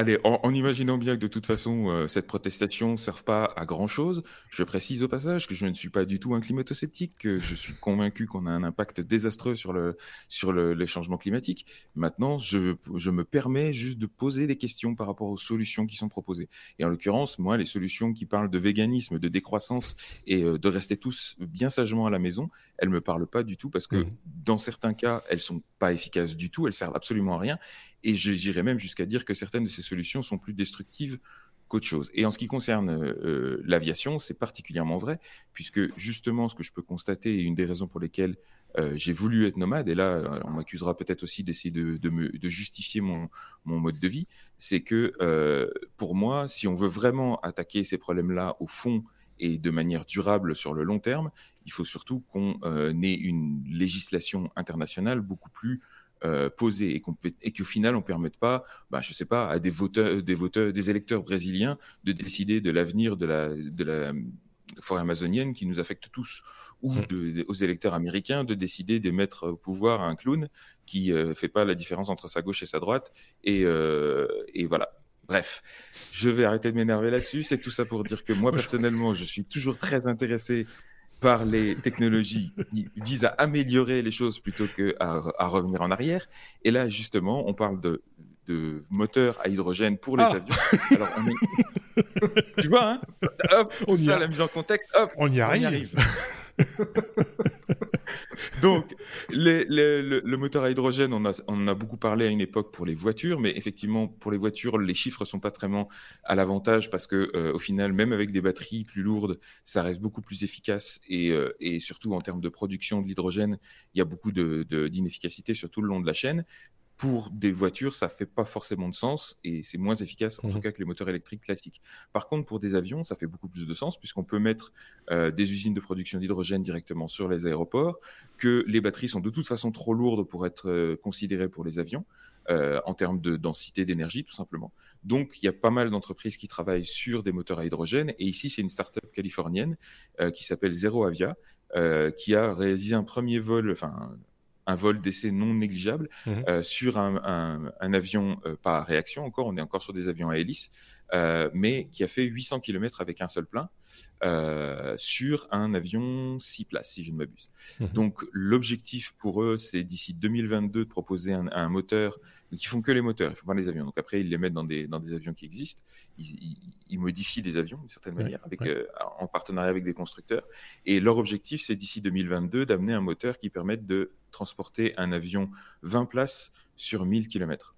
Allez, en, imaginant bien que de toute façon, euh, cette protestation ne serve pas à grand-chose, je précise au passage que je ne suis pas du tout un climato-sceptique, que je suis convaincu qu'on a un impact désastreux sur, le, sur le, les changements climatiques. Maintenant, je, je me permets juste de poser des questions par rapport aux solutions qui sont proposées. Et en l'occurrence, moi, les solutions qui parlent de véganisme, de décroissance et euh, de rester tous bien sagement à la maison, elles me parlent pas du tout parce que mmh. dans certains cas, elles sont pas efficaces du tout, elles servent absolument à rien. Et j'irais même jusqu'à dire que certaines de ces solutions sont plus destructives qu'autre chose. Et en ce qui concerne euh, l'aviation, c'est particulièrement vrai, puisque justement, ce que je peux constater, et une des raisons pour lesquelles euh, j'ai voulu être nomade, et là, euh, on m'accusera peut-être aussi d'essayer de, justifier mon, mode de vie, c'est que pour moi, si on veut vraiment attaquer ces problèmes-là au fond et de manière durable sur le long terme, il faut surtout qu'on ait une législation internationale beaucoup plus euh, posé et, et qu'au final on ne permette pas, bah, je sais pas, à des voteurs, des voteurs, des électeurs brésiliens de décider de l'avenir de la, de la forêt amazonienne qui nous affecte tous, ou mmh. aux électeurs américains de décider de mettre au pouvoir un clown qui ne euh, fait pas la différence entre sa gauche et sa droite. Et, euh, et voilà. Bref, je vais arrêter de m'énerver là-dessus. C'est tout ça pour dire que moi, personnellement, je suis toujours très intéressé par les technologies qui visent à améliorer les choses plutôt que à, revenir en arrière. Et là, justement, on parle de, de moteurs à hydrogène pour les ah. avions. Alors, tu vois, hein hop, on ça, la mise en contexte, hop, on y arrive. Donc, le, moteur à hydrogène, on, en a beaucoup parlé à une époque pour les voitures, mais effectivement, pour les voitures, les chiffres sont pas vraiment à l'avantage parce que, euh, au final, même avec des batteries plus lourdes, ça reste beaucoup plus efficace et, euh, surtout en termes de production de l'hydrogène, il y a beaucoup d'inefficacité sur tout le long de la chaîne pour des voitures, ça fait pas forcément de sens et c'est moins efficace en tout mmh cas que les moteurs électriques classiques. Par contre, pour des avions, ça fait beaucoup plus de sens puisqu'on peut mettre euh, des usines de production d'hydrogène directement sur les aéroports, que les batteries sont de toute façon trop lourdes pour être euh, considérées pour les avions. Euh, en termes de densité d'énergie, tout simplement. Donc, il y a pas mal d'entreprises qui travaillent sur des moteurs à hydrogène. Et ici, c'est une start-up californienne qui s'appelle Zero Avia, qui a réalisé un premier vol, enfin, un vol d'essai non négligeable mmh euh, sur un, avion, euh, pas à réaction encore, on est encore sur des avions à hélice, euh, mais qui a fait 800 km avec un seul plein sur un avion 6 places, si je ne m'abuse. Mmh Donc l'objectif pour eux, c'est d'ici 2022 de proposer un moteur qui font que les moteurs, ils font pas les avions. Donc après, ils les mettent dans des, dans des avions qui existent. Ils, modifient des avions d'une certaine manière, avec, euh, en partenariat avec des constructeurs. Et leur objectif, c'est d'ici 2022 d'amener un moteur qui permette de transporter un avion 20 places sur 1000 km.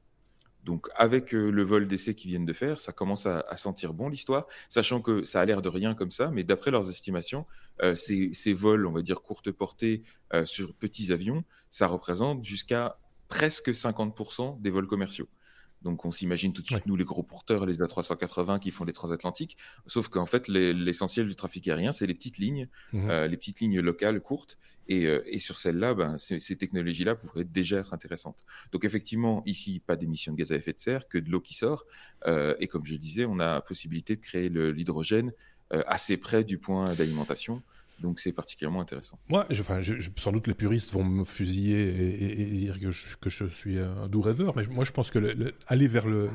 Donc avec euh, le vol d'essai qu'ils viennent de faire, ça commence à, sentir bon l'histoire, sachant que ça a l'air de rien comme ça, mais d'après leurs estimations, euh, ces, vols, on va dire courte portée sur petits avions, ça représente jusqu'à presque 50% des vols commerciaux. Donc on s'imagine tout de suite, nous, les gros porteurs, les A380 qui font les transatlantiques, sauf qu'en fait, l'essentiel du trafic aérien, c'est les petites lignes, mmh euh, les petites lignes locales courtes. Et, euh, sur celles-là, ben, ces, technologies-là pourraient déjà être intéressantes. Donc effectivement, ici, pas d'émissions de gaz à effet de serre, que de l'eau qui sort. Euh, et comme je le disais, on a la possibilité de créer l'hydrogène assez près du point d'alimentation. Donc c'est particulièrement intéressant. Moi, sans doute les puristes vont me fusiller et, dire que je, suis un doux rêveur, mais moi je pense que aller vers le,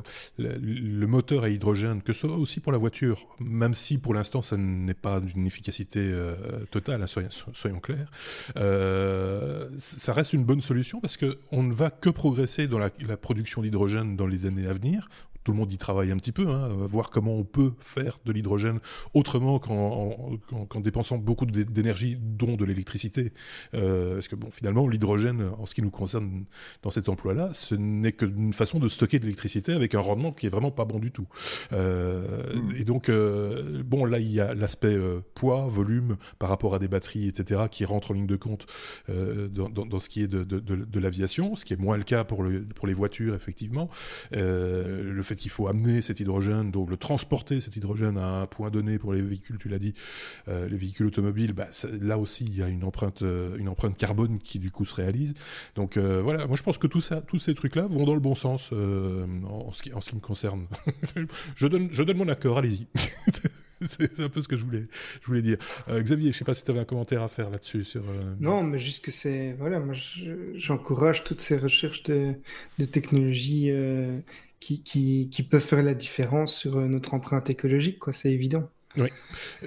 moteur à hydrogène, que ce soit aussi pour la voiture, même si pour l'instant ça n'est pas d'une efficacité euh, totale, hein, soyons, clairs, euh, ça reste une bonne solution parce qu'on ne va que progresser dans la production d'hydrogène dans les années à venir tout le monde y travaille un petit peu, hein, voir comment on peut faire de l'hydrogène autrement qu'en dépensant beaucoup d'énergie, dont de l'électricité. parce que bon, finalement, l'hydrogène, en ce qui nous concerne dans cet emploi-là, ce n'est qu'une façon de stocker de l'électricité avec un rendement qui est vraiment pas bon du tout. Hmm. Et donc, bon, là, il y a l'aspect poids, volume par rapport à des batteries, etc., qui rentrent en ligne de compte dans, dans, ce qui est de, de, de l'aviation, ce qui est moins le cas pour, le, pour les voitures, effectivement. Euh, le fait qu'il faut amener cet hydrogène, donc le transporter cet hydrogène à un point donné pour les véhicules, tu l'as dit, euh, les véhicules automobiles, bah, là aussi il y a une empreinte, euh, une empreinte carbone qui du coup se réalise. Donc voilà, moi je pense que tout ça, tous ces trucs-là vont dans le bon sens en, ce qui, en ce qui me concerne. je, donne, je donne mon accord, allez-y. c'est un peu ce que je voulais, je voulais dire. Euh, Xavier, je ne sais pas si tu avais un commentaire à faire là-dessus. Sur, euh, Non, mais juste que c'est. Voilà, moi j'encourage toutes ces recherches de, technologies euh, qui, qui, qui, peuvent faire la différence sur notre empreinte écologique, quoi, c'est évident. Oui.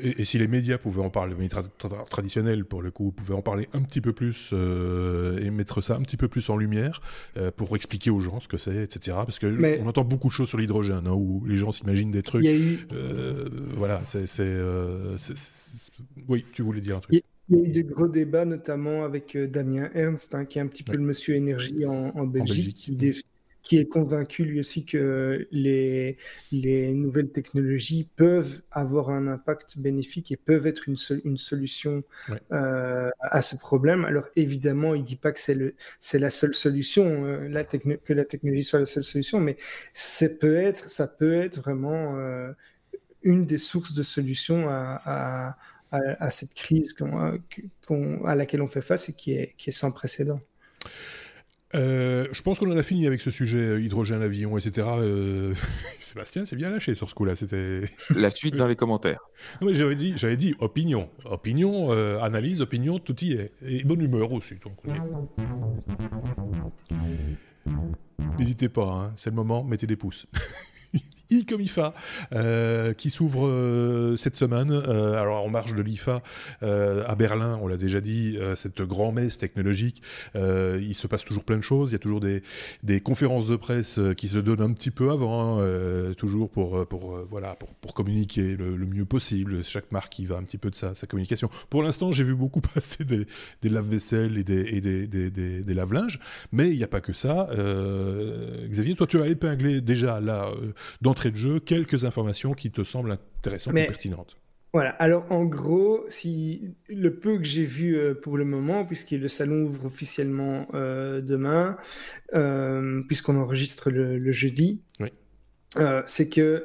Et, si les médias pouvaient en parler, les médias traditionnels pour le coup, pouvaient en parler un petit peu plus euh, et mettre ça un petit peu plus en lumière euh, pour expliquer aux gens ce que c'est, etc. Parce que on entend beaucoup de choses sur l'hydrogène, hein, où les gens s'imaginent des trucs. Euh, voilà, c'est, Oui, tu voulais dire un truc. Il y a eu de gros débats, notamment avec Damien Ernst, hein, qui est un petit peu le monsieur énergie en, Belgique, qui, qui est convaincu lui aussi que les, les nouvelles technologies peuvent avoir un impact bénéfique et peuvent être une, une solution euh, à ce problème. Alors évidemment, il ne dit pas que c'est la seule solution, euh, la que la technologie soit la seule solution, mais ça peut être, ça peut être vraiment euh, une des sources de solutions à, à, à, cette crise à laquelle on fait face et qui est, qui est sans précédent. Euh, je pense qu'on en a fini avec ce sujet euh, hydrogène, avion, etc. Euh, Sébastien, c'est bien lâché sur ce coup-là. C'était la suite dans les commentaires. j'avais dit, j'avais dit opinion, opinion, analyse, opinion, tout y est, et bonne humeur aussi. N'hésitez pas, hein, c'est le moment, mettez des pouces. ICOMIFA euh, qui s'ouvre euh, cette semaine. Euh, alors en marge de l'IFA à Berlin, on l'a déjà dit, cette grand-messe technologique, il se passe toujours plein de choses. Il y a toujours des, conférences de presse qui se donnent un petit peu avant, hein, toujours pour, pour, voilà, pour, communiquer le, mieux possible. Chaque marque qui va un petit peu de sa, communication. Pour l'instant, j'ai vu beaucoup passer des, lave-vaisselle et, des, des, lave-linges, mais il n'y a pas que ça. Xavier, toi, tu as épinglé déjà là, d'entrée de jeu quelques informations qui te semblent intéressantes et pertinentes. Voilà, alors en gros, si le peu que j'ai vu euh, pour le moment, puisque le salon ouvre officiellement euh, demain, euh, puisqu'on enregistre le, jeudi, c'est que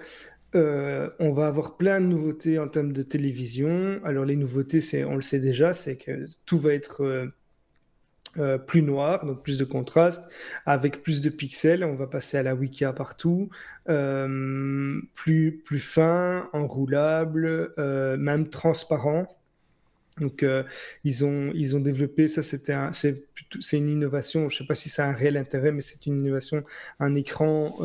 on va avoir plein de nouveautés en termes de télévision. Alors les nouveautés, c'est, on le sait déjà, c'est que tout va être euh, plus noir, donc plus de contraste, avec plus de pixels. On va passer à la Wika partout, euh, plus, plus fin, enroulable, euh, même transparent. Donc ils, ont, ils ont développé, ça c'était c'est, c'est une innovation, je ne sais pas si ça a un réel intérêt, mais c'est une innovation, un écran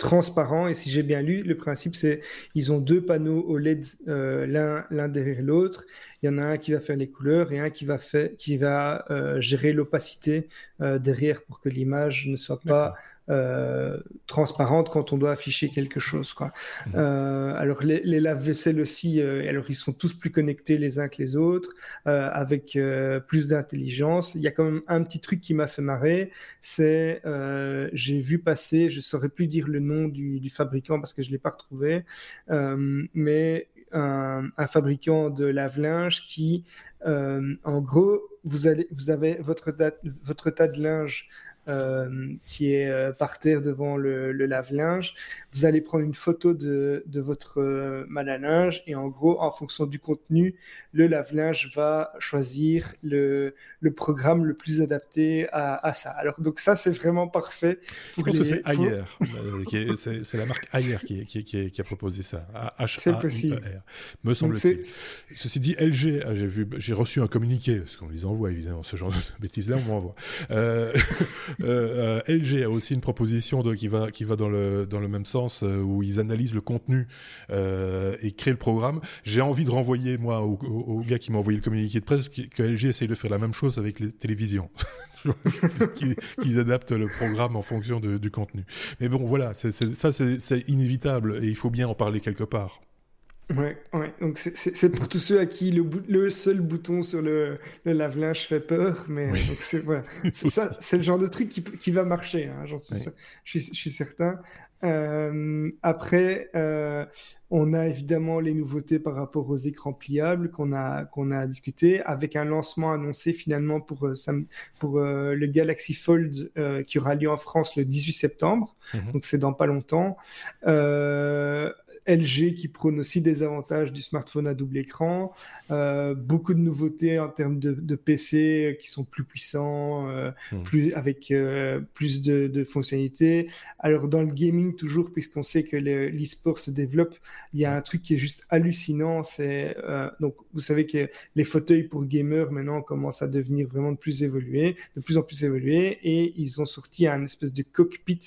transparent. Et si j'ai bien lu, le principe, c'est ils ont deux panneaux OLED euh, l'un l'un derrière l'autre. Il y en a un qui va faire les couleurs et un qui va, faire, qui va euh, gérer l'opacité euh, derrière pour que l'image ne soit pas transparente quand on doit afficher quelque chose. Quoi. Mhm. Euh, alors les, les lave-vaisselle aussi, euh, alors ils sont tous plus connectés les uns que les autres, avec plus d'intelligence. Il y a quand même un petit truc qui m'a fait marrer, c'est j'ai vu passer, je saurais plus dire le nom du, du fabricant parce que je l'ai pas retrouvé, mais un, un, fabricant de lave-linge qui, en gros, vous, allez, vous avez votre, votre tas de linge euh, qui est euh, par terre devant le, lave-linge. Vous allez prendre une photo de, votre euh, mal à linge et en gros, en fonction du contenu, le lave-linge va choisir le, le, programme le plus adapté à, ça. Alors donc ça, c'est vraiment parfait. Je pense que c'est Ayer, c'est la marque Ayer qui, qui, qui, a proposé ça. C'est possible. Me semble-t-il. Ceci dit, LG, ah, j'ai reçu un communiqué parce qu'on les envoie évidemment ce genre de bêtises-là, on m'envoie. Euh, euh, LG a aussi une proposition de, qui va, qui va dans, le, dans le même sens, où ils analysent le contenu et créent le programme. J'ai envie de renvoyer, moi, au, gars qui m'a envoyé le communiqué de presse, que LG essaye de faire la même chose avec les télévisions. qu'ils adaptent le programme en fonction du contenu. Mais bon, voilà, ça c'est inévitable et il faut bien en parler quelque part. Ouais, ouais. Donc c'est pour tous ceux à qui le, le seul bouton sur le, le lave-linge fait peur, mais c'est voilà. ça, c'est le genre de truc qui, qui va marcher. Hein, J'en suis, je, suis, je suis certain. Euh, après, euh, on a évidemment les nouveautés par rapport aux écrans pliables qu'on a qu'on a discuté, avec un lancement annoncé finalement pour euh, pour euh, le Galaxy Fold qui aura lieu en France le 18 septembre. Mhm. Donc c'est dans pas longtemps. LG qui prône aussi des avantages du smartphone à double écran, euh, beaucoup de nouveautés en termes de, PC qui sont plus puissants, euh, hmm. plus, avec euh, plus de, fonctionnalités. Alors dans le gaming toujours, puisqu'on sait que l'e-sport se développe, il y a un truc qui est juste hallucinant, c'est donc vous savez que les fauteuils pour gamers maintenant commencent à devenir vraiment de plus évolués, de plus en plus évolués, et ils ont sorti un espèce de cockpit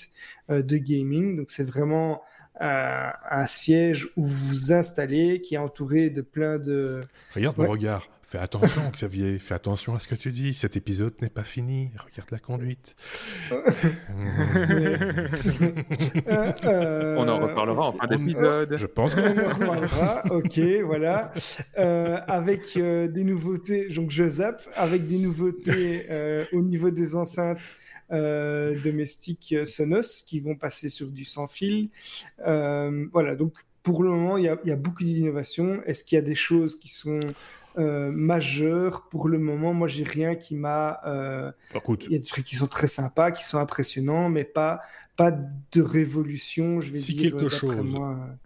de gaming, donc c'est vraiment un siège où vous vous installez, qui est entouré de plein de... Regarde mon regard. Fais attention, Xavier. Fais attention à ce que tu dis. Cet épisode n'est pas fini. Regarde la conduite. Euh, on en reparlera en fin d'épisode. Je pense qu'on en reparlera. ok, voilà. Euh, avec euh, des nouveautés. Donc je zappe. Avec des nouveautés au niveau des enceintes euh, domestiques Sonos qui vont passer sur du sans fil. Euh, voilà, donc pour le moment, il y a, beaucoup d'innovations. Est-ce qu'il y a des choses qui sont euh, majeures? Pour le moment Moi, j'ai rien qui m'a. il y a des trucs qui sont très sympas, qui sont impressionnants, mais pas pas de révolution, je vais si dire. quelque chose,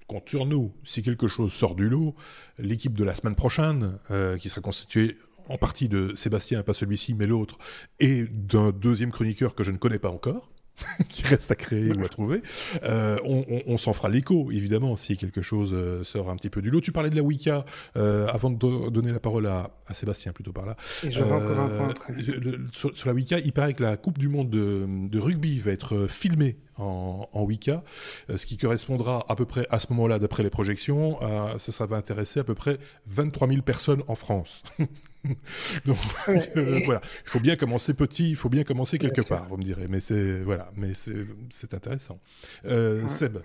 compte sur nous, si quelque chose sort du lot, l'équipe de la semaine prochaine, qui sera constituée en partie de Sébastien, pas celui-ci, mais l'autre, et d'un deuxième chroniqueur que je ne connais pas encore. qui reste à créer ou à trouver. Euh, on, s'en fera l'écho, évidemment, si quelque chose euh, sort un petit peu du lot. Tu parlais de la Wicca, euh, avant de donner la parole à, Sébastien, plutôt par là. Et encore un point après. sur, la Wicca, il paraît que la Coupe du Monde de, rugby va être filmée en, en Wicca, ce qui correspondra à peu près à ce moment-là, d'après les projections, ça, ça va intéresser à peu près 23 000 personnes en France. Donc euh, voilà, il faut bien commencer petit, il faut bien commencer quelque part, vous me direz. Mais c'est voilà, mais c'est intéressant. Euh, Seb.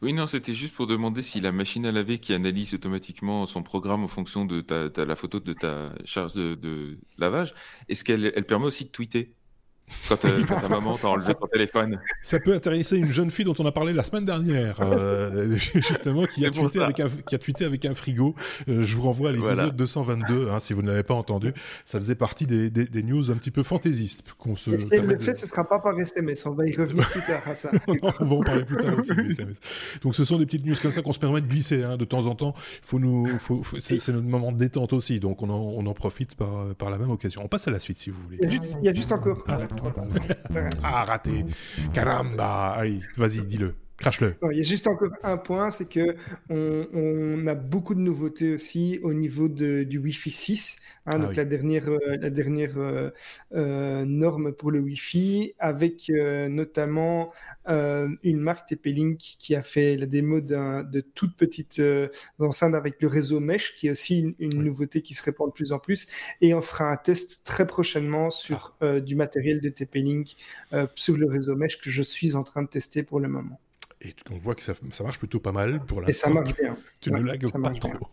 Oui, non, c'était juste pour demander si la machine à laver qui analyse automatiquement son programme en fonction de ta, la photo de ta charge de, de lavage, est-ce qu'elle elle permet aussi de tweeter? Quand, euh, ta maman t'a enlevé ton téléphone. Ça peut intéresser une jeune fille dont on a parlé la semaine dernière, euh, justement, qui a, tweeté avec un, qui a tweeté avec un frigo. Euh, je vous renvoie à l'épisode 222, hein, si vous ne l'avez pas entendu. Ça faisait partie des, des, news un petit peu fantaisistes. qu'on se si le fait, ce ne sera pas par SMS. On va y revenir plus tard à ça. on va en parler plus tard aussi, SMS. Donc ce sont des petites news comme ça qu'on se permet de glisser hein, de temps en temps. Faut nous, faut, c'est, notre moment de détente aussi, donc on en, on en profite par, par la même occasion. On passe à la suite si vous voulez. Il y a juste, encore. Ah. Ah, raté. Caramba. Allez, vas-y, dis-le. Crache-le. Il y a juste encore un point, c'est que on, a beaucoup de nouveautés aussi au niveau de, du Wi-Fi 6, hein, ah donc la dernière, euh, la dernière euh, euh, norme pour le Wi-Fi, avec notamment une marque TP-Link qui a fait la démo de toutes petites enceintes avec le réseau Mesh, qui est aussi une, nouveauté qui se répand de plus en plus, et on fera un test très prochainement sur ah. du matériel de TP-Link sur le réseau Mesh que je suis en train de tester pour le moment et on voit que ça, marche plutôt pas mal pour l'instant. Et ça marche bien. tu ne lagues pas trop.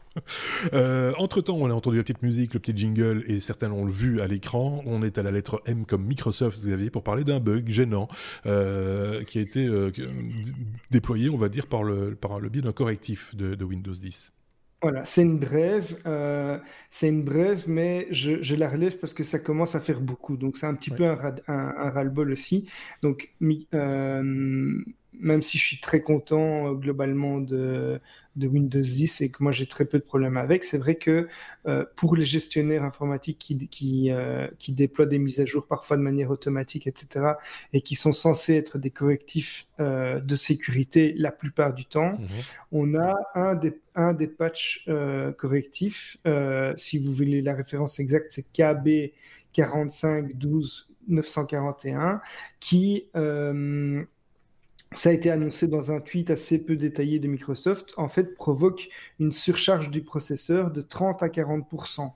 Euh, entre-temps, on a entendu la petite musique, le petit jingle, et certains l'ont vu à l'écran. On est à la lettre M comme Microsoft, Xavier, pour parler d'un bug gênant euh, qui a été euh, déployé, on va dire, par le, par le biais d'un correctif de, Windows 10. Voilà, c'est une brève, c'est une brève, mais je, la relève parce que ça commence à faire beaucoup. Donc c'est un petit peu un, un, ras-le-bol aussi. Donc même si je suis très content euh, globalement de, Windows 10 et que moi j'ai très peu de problèmes avec, c'est vrai que euh, pour les gestionnaires informatiques qui, qui, euh, qui, déploient des mises à jour parfois de manière automatique, etc., et qui sont censés être des correctifs de sécurité la plupart du temps, mhm. on a un des, un des patchs correctifs, si vous voulez la référence exacte, c'est KB 4512 941 qui ça a été annoncé dans un tweet assez peu détaillé de Microsoft, en fait, provoque une surcharge du processeur de 30 à 40%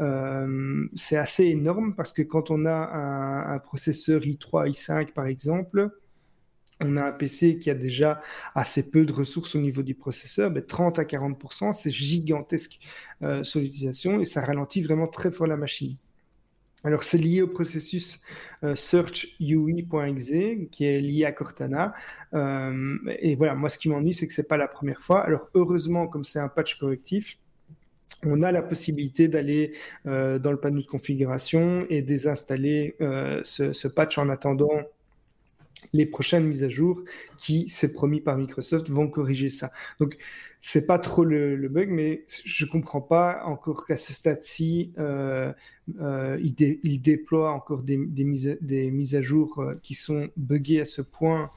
euh, c'est assez énorme parce que quand on a un, processeur i3, i5 par exemple, on a un PC qui a déjà assez peu de ressources au niveau du processeur, mais 30 à 40%, c'est gigantesque euh, sur l'utilisation et ça ralentit vraiment très fort la machine. Alors, c'est lié au processus euh, search UI.exe qui est lié à Cortana. Euh, et voilà, moi, ce qui m'ennuie, c'est que c'est pas la première fois. Alors, heureusement, comme c'est un patch correctif, on a la possibilité d'aller euh, dans le panneau de configuration et désinstaller ce, ce, patch en attendant les prochaines mises à jour qui, c'est promis par Microsoft, vont corriger ça. Donc, c'est pas trop le, bug, mais je comprends pas encore qu'à ce stade-ci, euh, euh, il, déploie encore des, mises, à, jour euh, qui sont buggées à ce point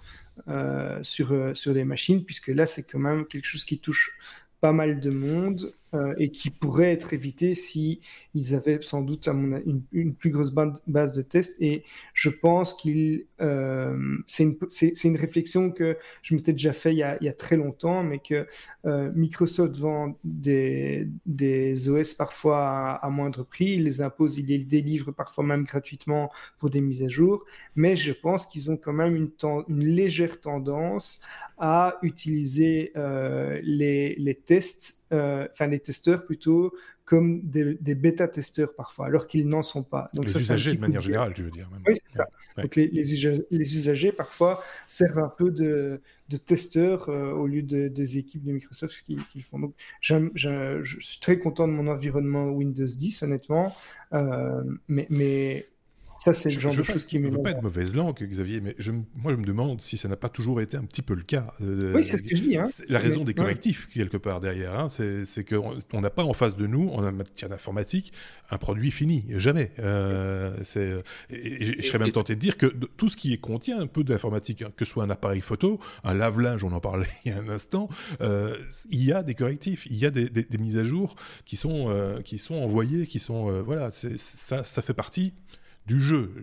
sur, sur les machines, puisque là, c'est quand même quelque chose qui touche pas mal de monde et qui pourrait être évité si ils avaient sans doute une, une, plus grosse base de tests. Et je pense qu'il euh, c'est une, une, réflexion que je m'étais déjà fait il y, a, très longtemps, mais que euh, Microsoft vend des, des OS parfois à, moindre prix, il les impose, il les délivre parfois même gratuitement pour des mises à jour, mais je pense qu'ils ont quand même une, une légère tendance à utiliser les, les tests, enfin les testeurs plutôt comme des, bêta-testeurs parfois, alors qu'ils n'en sont pas. Donc, les usagers de manière générale, tu veux dire. Oui, c'est ça. Donc les, les, usagers, parfois servent un peu de, de testeurs euh, au lieu de, des équipes de Microsoft qui, qui font. Donc je suis très content de mon environnement Windows 10, honnêtement, euh, mais, mais ça, c'est le genre de choses qui me. Je veux pas être mauvaise langue, Xavier, mais je, moi, je me demande si ça n'a pas toujours été un petit peu le cas. Euh, oui, c'est ce que je dis. Hein. La raison des correctifs, quelque part, derrière, hein, c'est qu'on n'a pas en face de nous, en matière d'informatique, un produit fini. Jamais. Euh, et, je serais même tenté de dire que tout ce qui contient un peu d'informatique, hein, que ce soit un appareil photo, un lave-linge, on en parlait il y a un instant, euh, il y a des correctifs, il y a des, mises à jour qui sont, euh, qui sont envoyées, qui sont. voilà, ça, ça fait partie du jeu.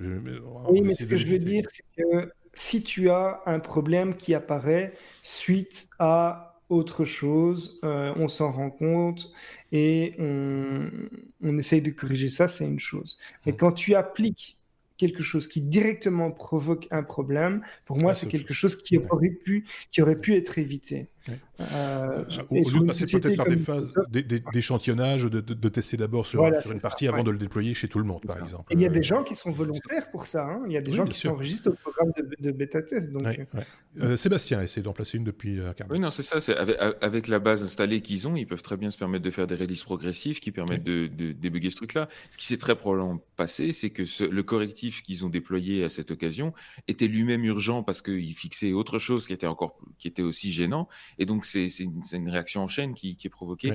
Oui, mais ce que je veux dire, c'est que si tu as un problème qui apparaît suite à autre chose, euh, on s'en rend compte et on, on, essaye de corriger ça, c'est une chose. Mais mmh. quand tu appliques quelque chose qui directement provoque un problème, pour moi, ah, c'est quelque chose qui aurait, pu, qui aurait pu être évité. Euh, au, lieu de passer peut-être par des phases d'échantillonnage, de, de, tester d'abord sur, sur, une partie avant de le déployer chez tout le monde, par exemple. il y a des gens qui sont volontaires pour ça. Hein. Il y a des gens qui s'enregistrent au programme de, bêta-test. Donc... Euh. Euh, Sébastien essaie d'en placer une depuis un Oui, non, c'est ça. Avec, avec, la base installée qu'ils ont, ils peuvent très bien se permettre de faire des releases progressives qui permettent de, débugger ce truc-là. Ce qui s'est très probablement passé, c'est que le correctif qu'ils ont déployé à cette occasion était lui-même urgent parce qu'il fixait autre chose qui était encore qui était aussi gênant et donc, c'est une, réaction en chaîne qui, est provoquée.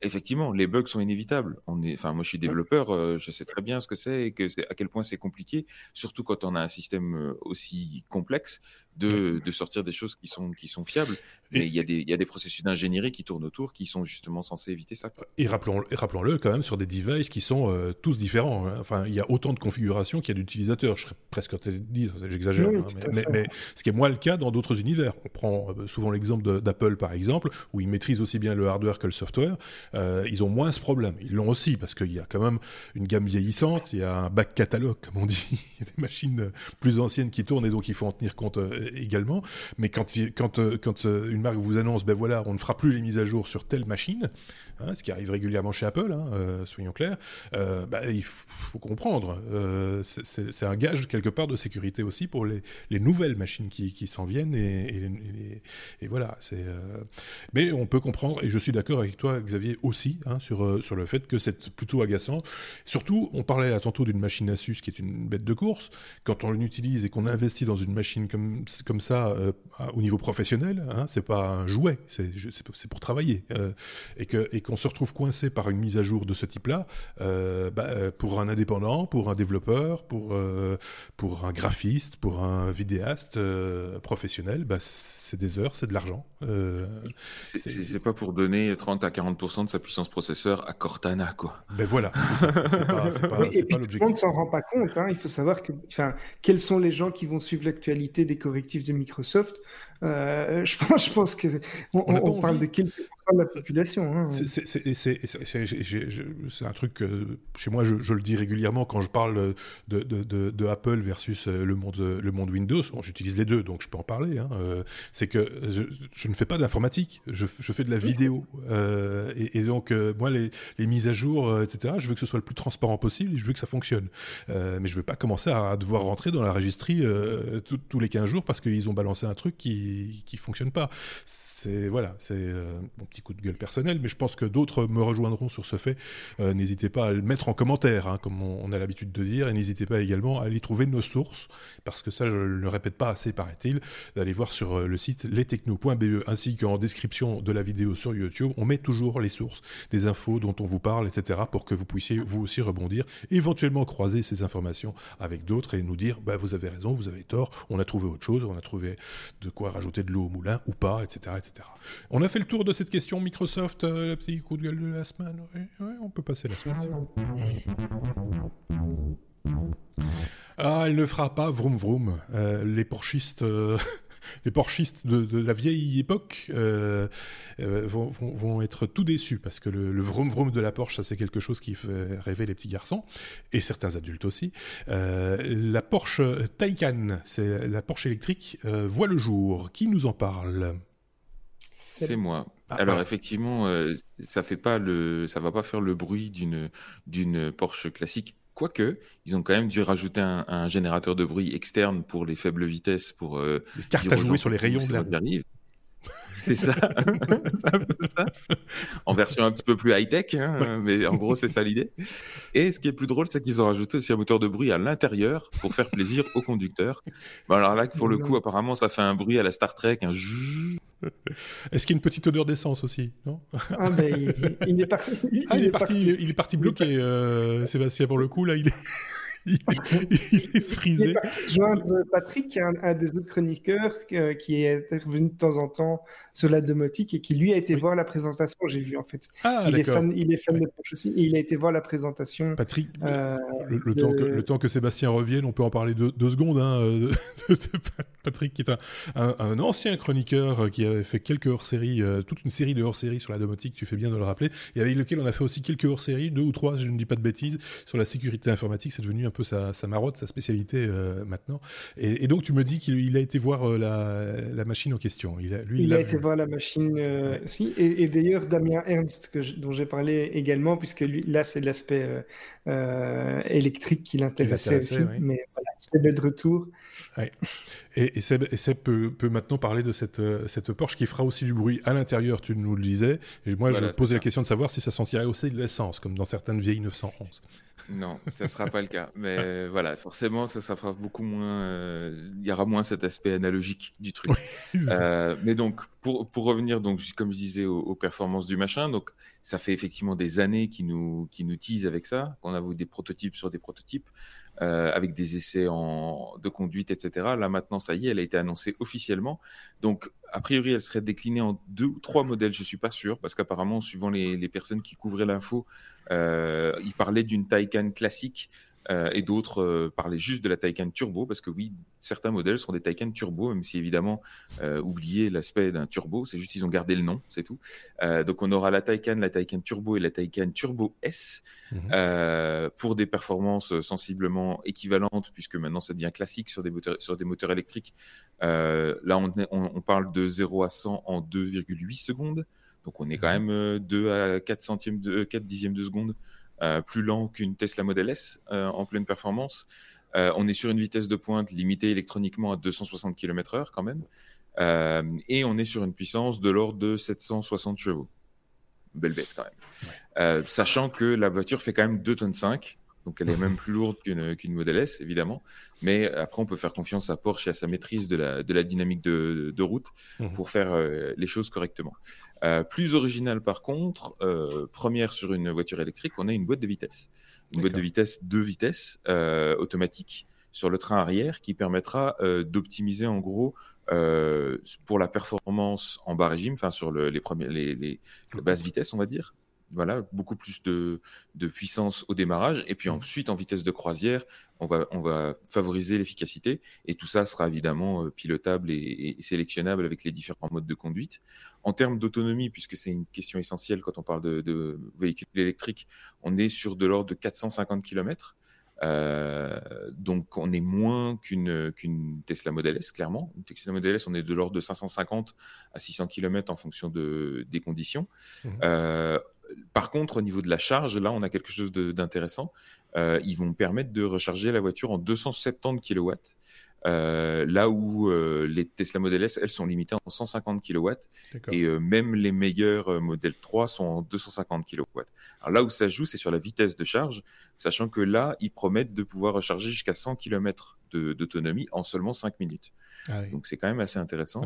Effectivement, les bugs sont inévitables. On est, enfin, moi, je suis développeur, euh, je sais très bien ce que c'est et que à quel point c'est compliqué, surtout quand on a un système euh, aussi complexe de, sortir des choses qui sont, qui sont fiables. Mais il y, a des, y a des processus d'ingénierie qui tournent autour qui sont justement censés éviter ça. Et rappelons-le rappelons quand même sur des devices qui sont euh, tous différents. Hein. Enfin, il y a autant de configurations qu'il y a d'utilisateurs. Je serais presque dire, j'exagère, hein, mais, mais, ce qui est moins le cas dans d'autres univers. On prend souvent l'exemple d'Apple par exemple, où ils maîtrisent aussi bien le hardware que le software. Euh, ils ont moins ce problème. Ils l'ont aussi parce qu'il y a quand même une gamme vieillissante, il y a un back catalogue, comme on dit, il y a des machines plus anciennes qui tournent et donc il faut en tenir compte également. Mais quand, euh, euh, une marque vous annonce, ben voilà, on ne fera plus les mises à jour sur telle machine, hein, ce qui arrive régulièrement chez Apple, hein, euh, soyons clairs, ben, il faut comprendre. c'est un gage quelque part de sécurité aussi pour les, les nouvelles machines qui, s'en viennent. Et, voilà. Mais on peut comprendre, et je suis d'accord avec toi, Xavier, aussi, hein, sur, sur le fait que c'est plutôt agaçant. Surtout, on parlait à tantôt d'une machine Asus qui est une bête de course. Quand on l'utilise et qu'on investit dans une machine comme, comme ça euh, au niveau professionnel. Hein, c'est pas un jouet, c'est pour travailler. Euh, et qu'on et qu'on se retrouve coincé par une mise à jour de ce type-là, euh, bah, pour un indépendant, pour un développeur, pour, pour un graphiste, pour un vidéaste professionnel, bah, c'est des heures, c'est de l'argent. c'est pas pour donner 30 à 40% vendre sa puissance processeur à Cortana, quoi. Ben voilà, c'est pas, pas, et puis tout le monde s'en rend pas compte. Hein. Il faut savoir que, enfin, quels sont les gens qui vont suivre l'actualité des correctifs de Microsoft? Euh, je, pense, je pense que on, parle de quelques pourcents de la population. Hein. C'est un truc que chez moi, je, le dis régulièrement quand je parle de, de, de, Apple versus le monde, le monde Windows. J'utilise les deux, donc je peux en parler. Hein. Euh, c'est que je, je, ne fais pas d'informatique, je, je, fais de la vidéo. Euh, et, donc, euh, moi, les, les, mises à jour, etc., je veux que ce soit le plus transparent possible et je veux que ça fonctionne. mais je ne veux pas commencer à devoir rentrer dans la registrie tous les 15 jours parce qu'ils ont balancé un truc qui qui fonctionne pas. C'est voilà, c'est euh, mon petit coup de gueule personnel, mais je pense que d'autres me rejoindront sur ce fait. Euh, n'hésitez pas à le mettre en commentaire, hein, comme on, a l'habitude de dire, et n'hésitez pas également à aller trouver nos sources, parce que ça, je ne le répète pas assez, paraît-il, d'aller voir sur euh, le site lestechno.be, ainsi qu'en description de la vidéo sur YouTube, on met toujours les sources des infos dont on vous parle, etc., pour que vous puissiez vous aussi rebondir, éventuellement croiser ces informations avec d'autres et nous dire, bah, vous avez raison, vous avez tort, on a trouvé autre chose, on a trouvé de quoi rajouter de l'eau au moulin ou pas, etc., etc. On a fait le tour de cette question Microsoft, euh, le petit coup de gueule de la semaine. On peut passer la suite. Ah, elle ne fera pas vroom vroom. Euh, les porchistes, euh, les porchistes de, la vieille époque vont, être tout déçus parce que le, le, vroom vroom de la Porsche, ça c'est quelque chose qui fait rêver les petits garçons et certains adultes aussi. la Porsche Taycan, c'est la Porsche électrique, voit le jour. Qui nous en parle? C'est moi. Ah, Alors effectivement, euh, ça fait pas le, ça va pas faire le bruit d'une d'une Porsche classique. Quoique, ils ont quand même dû rajouter un, générateur de bruit externe pour les faibles vitesses pour euh, les cartes à jouer sur les rayons de la c'est ça. ça. En version un petit peu plus high-tech, hein, mais en gros, c'est ça l'idée. Et ce qui est plus drôle, c'est qu'ils ont rajouté aussi un moteur de bruit à l'intérieur pour faire plaisir au conducteur. Bon, alors là, pour le coup, apparemment, ça fait un bruit à la Star Trek, un Est-ce qu'il y a une petite odeur d'essence aussi non ah, ben, il, est parti. Ah, il, est parti, il est parti bloqué, euh, Sébastien, pour le coup, là, il est il, est frisé. joindre Patrick, un, un, des autres chroniqueurs euh, qui est intervenu de temps en temps sur la domotique et qui lui a été voir la présentation. J'ai vu en fait. Ah, il, est fan, il est fan de Porsche aussi et il a été voir la présentation. Patrick, euh, le, temps que, le, temps que, Sébastien revienne, on peut en parler deux, secondes. Hein, euh, de, Patrick, qui est un, un, ancien chroniqueur qui avait fait quelques hors-séries, toute une série de hors-séries sur la domotique, tu fais bien de le rappeler, et avec lequel on a fait aussi quelques hors-séries, deux ou trois, je ne dis pas de bêtises, sur la sécurité informatique. C'est devenu un peu sa, sa marotte, sa spécialité euh, maintenant. Et, donc tu me dis qu'il a été voir euh, la, la, machine en question. Il a, lui, il, a été voir la machine euh, aussi. Et, d'ailleurs Damien Ernst, que dont j'ai parlé également, puisque lui, là c'est l'aspect électrique qui l'intéressait aussi. Mais voilà, c'est de retour. Et, et, Seb, peut, peut, maintenant parler de cette, cette Porsche qui fera aussi du bruit à l'intérieur, tu nous le disais. Et moi, je posais la question de savoir si ça sentirait aussi de l'essence, comme dans certaines vieilles 911. Non, ça ne sera pas le cas. Mais voilà, forcément, ça, ça fera beaucoup moins. Euh, il y aura moins cet aspect analogique du truc. euh, mais donc, pour, pour revenir, donc, comme je disais, aux, performances du machin, donc, ça fait effectivement des années qui nous, qui nous teasent avec ça, qu'on a vu des prototypes sur des prototypes, euh, avec des essais en, de conduite, etc. Là, maintenant, ça y est, elle a été annoncée officiellement. Donc, a priori, elle serait déclinée en deux ou trois modèles, je suis pas sûr, parce qu'apparemment, suivant les, personnes qui couvraient l'info, euh, il parlait d'une Taycan classique euh, et d'autres euh, parlaient juste de la Taycan Turbo, parce que oui, certains modèles sont des Taycan Turbo, même si évidemment, euh, oubliez l'aspect d'un turbo, c'est juste qu'ils ont gardé le nom, c'est tout. Euh, donc on aura la Taycan, la Taycan Turbo et la Taycan Turbo S mhm. pour des performances sensiblement équivalentes, puisque maintenant ça devient classique sur des moteurs, sur des moteurs électriques. là, on, on, on, parle de 0 à 100 en 2,8 secondes. Donc on est quand mhm. même 2 à 4 centièmes de 4 dixièmes de seconde euh, plus lent qu'une Tesla Model S euh, en pleine performance. Euh, on est sur une vitesse de pointe limitée électroniquement à 260 km/h quand même. et on est sur une puissance de l'ordre de 760 chevaux. Belle bête quand même. sachant que la voiture fait quand même 2 tonnes 5 donc elle est même plus lourde qu'une qu'une Model S, évidemment. Mais après, on peut faire confiance à Porsche et à sa maîtrise de la, de la dynamique de, de route mmh. pour faire euh, les choses correctement. Euh, plus original par contre, euh, première sur une voiture électrique, on a une boîte de vitesse. Une boîte de vitesse deux vitesses automatique sur le train arrière qui permettra d'optimiser en gros pour la performance en bas régime, enfin sur le, les, premiers, les, les, les basses vitesses, on va dire, voilà, beaucoup plus de, puissance au démarrage. Et puis mmh. ensuite, en vitesse de croisière, on va, on va favoriser l'efficacité. Et tout ça sera évidemment euh, pilotable et, sélectionnable avec les différents modes de conduite. En termes d'autonomie, puisque c'est une question essentielle quand on parle de, véhicules électriques, on est sur de l'ordre de 450 km. Euh, donc on est moins qu'une qu'une Tesla Model S, clairement. Une Tesla Model S, on est de l'ordre de 550 à 600 km en fonction de, des conditions. Mmh. Euh, par contre, au niveau de la charge, là, on a quelque chose d'intéressant. Euh, ils vont permettre de recharger la voiture en 270 kW. Euh, là où euh, les Tesla Model S, elles sont limitées en 150 kW et même les meilleurs Model 3 sont en 250 kW. Alors là où ça joue, c'est sur la vitesse de charge, sachant que là, ils promettent de pouvoir recharger jusqu'à 100 km d'autonomie en seulement 5 minutes. Ah donc c'est quand même assez intéressant.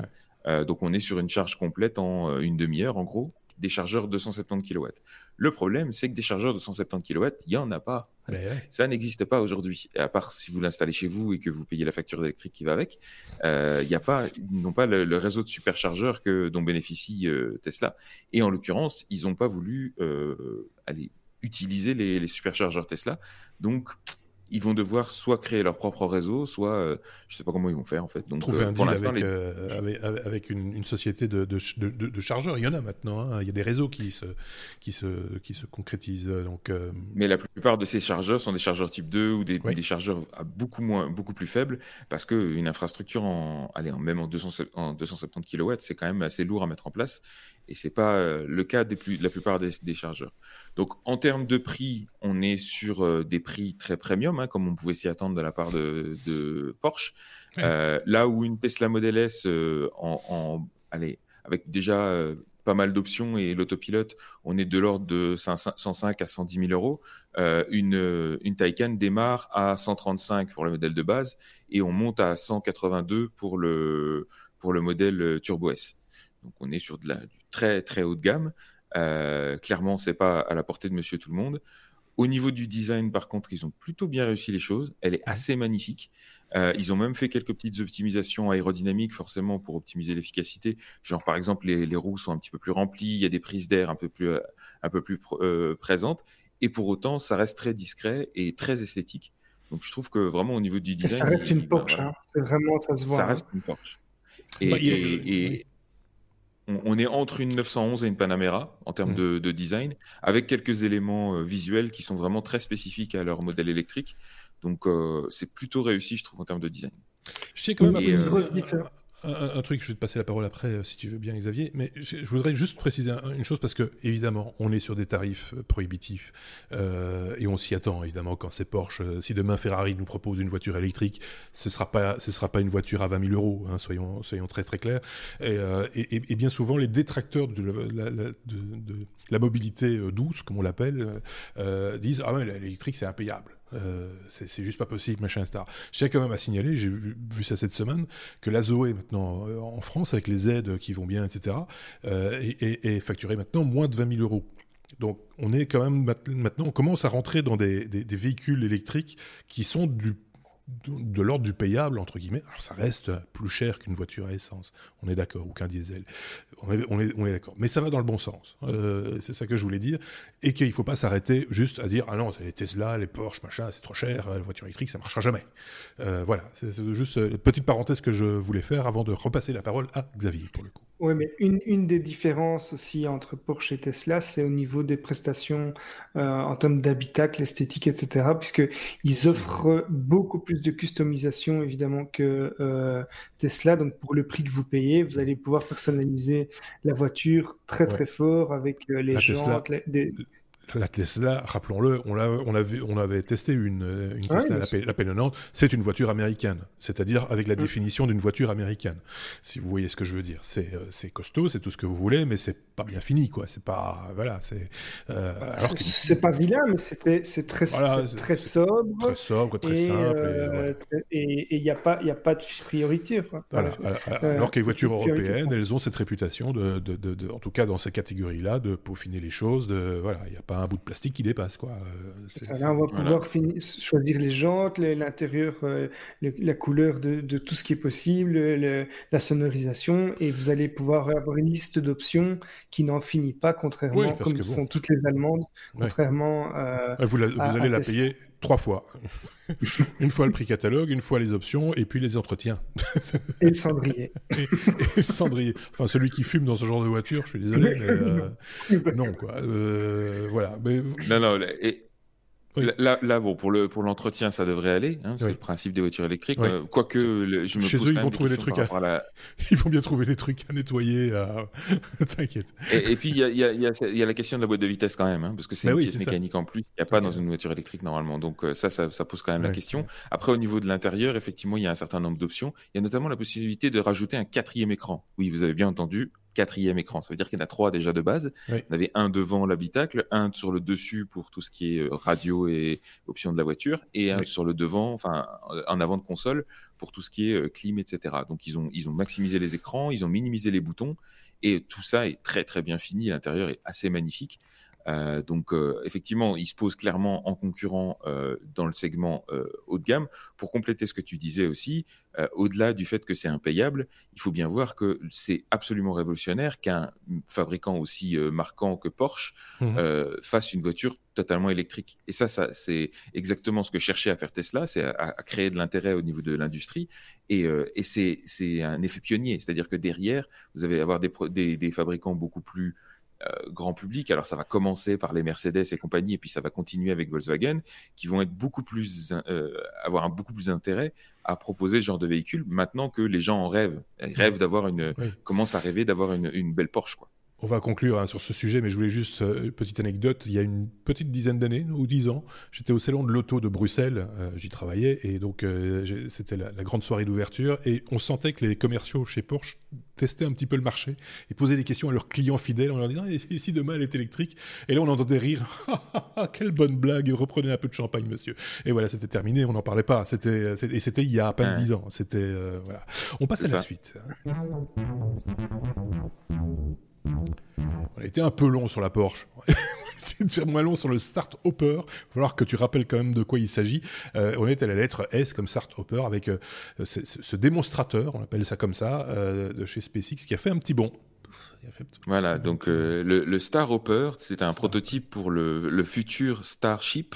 donc on est sur une charge complète en une demi-heure en gros des chargeurs de 170 kW. Le problème, c'est que des chargeurs de 170 kW, il n'y en a pas. Ben Ça n'existe pas aujourd'hui. À part si vous l'installez chez vous et que vous payez la facture électrique qui va avec, euh, il y a pas, ils n'ont pas le, réseau de superchargeurs que, dont bénéficie euh, Tesla. Et en l'occurrence, ils n'ont pas voulu euh, aller utiliser les, les superchargeurs Tesla. Donc, ils vont devoir soit créer leur propre réseau, soit euh, je ne sais pas comment ils vont faire en fait. Donc, Trouver euh, un deal euh, avec, avec, une, société de, de, chargeurs. Il y en a maintenant. Hein. Il y a des réseaux qui se, qui se, qui se concrétisent. Donc, Mais la plupart de ces chargeurs sont des chargeurs type 2 ou des, des chargeurs à beaucoup, moins, beaucoup plus faibles parce qu'une infrastructure, en, allez, en, même en, 270, 270 kW, c'est quand même assez lourd à mettre en place. Et ce n'est pas le cas des plus, de la plupart des, des chargeurs. Donc en termes de prix, on est sur des prix très premium, hein, comme on pouvait s'y attendre de la part de, Porsche. Euh, là où une Tesla Model S, euh, en, allez, avec déjà pas mal d'options et l'autopilote, on est de l'ordre de 105 à 110 000 euros. une, une Taycan démarre à 135 pour le modèle de base et on monte à 182 pour le, pour le modèle Turbo S. Donc on est sur de la, du très très haut de gamme. Euh, clairement, c'est pas à la portée de Monsieur Tout le Monde. Au niveau du design, par contre, ils ont plutôt bien réussi les choses. Elle est assez magnifique. Euh, ils ont même fait quelques petites optimisations aérodynamiques, forcément, pour optimiser l'efficacité. Genre, par exemple, les, roues sont un petit peu plus remplies, il y a des prises d'air un peu plus, un peu plus euh, présentes. Et pour autant, ça reste très discret et très esthétique. Donc, je trouve que vraiment, au niveau du design. ça reste une Porsche, hein. c'est vraiment, ça se voit. Ça reste une Porsche. et, on, est entre une 911 et une Panamera en termes mm. de, design, avec quelques éléments euh, visuels qui sont vraiment très spécifiques à leur modèle électrique. Donc euh, c'est plutôt réussi, je trouve, en termes de design. Je sais quand même un, un, truc, je vais te passer la parole après, euh, si tu veux bien, Xavier, mais je, voudrais juste préciser une chose parce que, évidemment, on est sur des tarifs euh, prohibitifs euh, et on s'y attend, évidemment, quand c'est Porsche. si demain Ferrari nous propose une voiture électrique, ce sera pas, sera pas une voiture à 20 000 euros, hein, soyons, soyons très très clairs. Et, bien souvent, les détracteurs de la, de, la mobilité douce, comme on l'appelle, disent ah ouais, l'électrique c'est impayable. Euh, c'est juste pas possible, machin, etc. J'ai quand même à signaler, j'ai vu, ça cette semaine, que la Zoé maintenant euh, en France, avec les aides qui vont bien, etc., euh, est, facturée maintenant moins de 20 000 euros. Donc on est quand même maintenant, on commence à rentrer dans des véhicules électriques qui sont du de, l'ordre du payable, entre guillemets. Alors ça reste plus cher qu'une voiture à essence, on est d'accord, ou qu'un diesel. On est, on est, on est d'accord. Mais ça va dans le bon sens. Euh, c'est ça que je voulais dire. Et qu'il ne faut pas s'arrêter juste à dire Ah non, les Tesla, les Porsche, machin, c'est trop cher, la voiture électrique, ça ne marchera jamais. Euh, voilà, c'est juste une petite parenthèse que je voulais faire avant de repasser la parole à Xavier, pour le coup. Oui, mais une, une, des différences aussi entre Porsche et Tesla, c'est au niveau des prestations euh, en termes d'habitacle, esthétique, etc., puisqu'ils offrent beaucoup plus de customisation, évidemment, que euh, Tesla. Donc, pour le prix que vous payez, vous allez pouvoir personnaliser la voiture très, très fort avec euh, les des la Tesla, rappelons-le, on, on, avait, on avait testé une, une Tesla, la, P90, c'est une voiture américaine, c'est-à-dire avec la mm. définition d'une voiture américaine, si vous voyez ce que je veux dire. C'est euh, costaud, c'est tout ce que vous voulez, mais c'est pas bien fini, quoi. C'est pas, voilà, c'est. Euh, c'est pas vilain, mais c'est très, très sobre. Très sobre, très simple. Et il n'y a pas, il a pas de priorité, quoi. alors que les voitures européennes, elles ont cette réputation de, de, de, en tout cas dans ces catégories-là, de peaufiner les choses, de, voilà, il n'y a pas pas un bout de plastique qui dépasse. Quoi. là, on va pouvoir choisir les jantes, l'intérieur, la couleur de, tout ce qui est possible, la sonorisation, et vous allez pouvoir avoir une liste d'options qui n'en finit pas, contrairement comme font toutes les Allemandes, contrairement vous, vous allez la payer trois fois. une fois le prix catalogue, une fois les options, et puis les entretiens. et le cendrier. et, le cendrier. Enfin, celui qui fume dans ce genre de voiture, je suis désolé, mais euh, non, quoi. Euh, voilà. Mais... Non, non, et, Là, là, bon, pour le pour l'entretien, ça devrait aller. Hein, c'est le principe des voitures électriques. Euh, quoique, je me chez eux, ils vont trouver des trucs à... ils vont bien trouver des trucs à nettoyer. T'inquiète. Et, puis il y a, y, a, y a, la question de la boîte de vitesse quand même, hein, parce que c'est bah une pièce mécanique en plus. Il n'y a pas dans une voiture électrique normalement. Donc euh, ça, ça, ça, pose quand même la question. Après, au niveau de l'intérieur, effectivement, il y a un certain nombre d'options. Il y a notamment la possibilité de rajouter un quatrième écran. Oui, vous avez bien entendu, quatrième écran. Ça veut dire qu'il y en a trois déjà de base. On avait un devant l'habitacle, un sur le dessus pour tout ce qui est euh, radio et options de la voiture, et un sur le devant, enfin en avant de console pour tout ce qui est euh, clim, etc. Donc ils ont, ils ont maximisé les écrans, ils ont minimisé les boutons, et tout ça est très très bien fini. L'intérieur est assez magnifique. Euh, donc euh, effectivement, il se pose clairement en concurrent euh, dans le segment haut de gamme. Pour compléter ce que tu disais aussi, au-delà du fait que c'est impayable, il faut bien voir que c'est absolument révolutionnaire qu'un fabricant aussi marquant que Porsche mmh fasse une voiture totalement électrique. Et ça, ça c'est exactement ce que cherchait à faire Tesla, c'est à, créer de l'intérêt au niveau de l'industrie. Et, et c'est un effet pionnier, c'est-à-dire que derrière, vous allez avoir des, des, des fabricants beaucoup plus grand public. Alors ça va commencer par les Mercedes et compagnie, et puis ça va continuer avec Volkswagen, qui vont être beaucoup plus, euh, avoir un beaucoup plus intérêt à proposer ce genre de véhicule maintenant que les gens en rêvent. Ils rêvent d'avoir une, commencent à rêver d'avoir une, une belle Porsche, quoi. On va conclure hein, sur ce sujet, mais je voulais juste euh, une petite anecdote. Il y a une petite dizaine d'années ou dix ans, j'étais au salon de l'auto de Bruxelles. Euh, j'y travaillais et donc euh, c'était la, grande soirée d'ouverture et on sentait que les commerciaux chez Porsche testaient un petit peu le marché et posaient des questions à leurs clients fidèles en leur disant et si demain elle est électrique Et là on entendait rire. Quelle bonne blague Reprenez un peu de champagne, monsieur. Et voilà, c'était terminé. On n'en parlait pas. C'était et c'était il y a à peine dix ans. C'était voilà. On passe à la suite. On a été un peu long sur la Porsche. C'est de faire moins long sur le Start Hopper. Il va falloir que tu rappelles quand même de quoi il s'agit. Euh, on est à la lettre S comme Start Hopper avec euh, ce, démonstrateur, on appelle ça comme ça, euh, de chez SpaceX qui a fait un petit bond. Voilà, donc le, Star Hopper, c'est un prototype pour le, futur Starship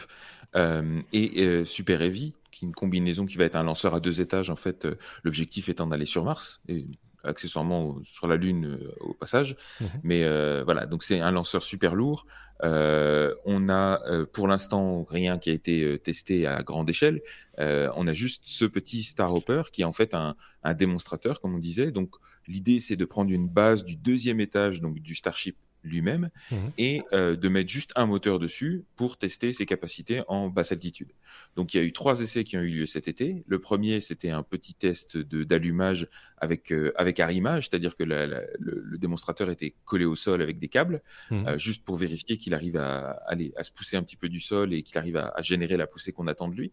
et Super Heavy, qui est une combinaison qui va être un lanceur à deux étages. En fait, l'objectif étant d'aller sur Mars. Et accessoirement sur la Lune euh, au passage. Mhm. Mais euh, voilà, donc c'est un lanceur super lourd. Euh, on a pour l'instant rien qui a été testé à grande échelle. on a juste ce petit Star Hopper qui est en fait un, un démonstrateur, comme on disait. Donc l'idée c'est de prendre une base du deuxième étage donc du Starship lui-même mhm. et euh, de mettre juste un moteur dessus pour tester ses capacités en basse altitude. Donc il y a eu trois essais qui ont eu lieu cet été. Le premier, c'était un petit test d'allumage avec, euh, avec arrimage, c'est-à-dire que le, démonstrateur était collé au sol avec des câbles, mhm. euh, juste pour vérifier qu'il arrive à, aller, à se pousser un petit peu du sol et qu'il arrive à, à, générer la poussée qu'on attend de lui.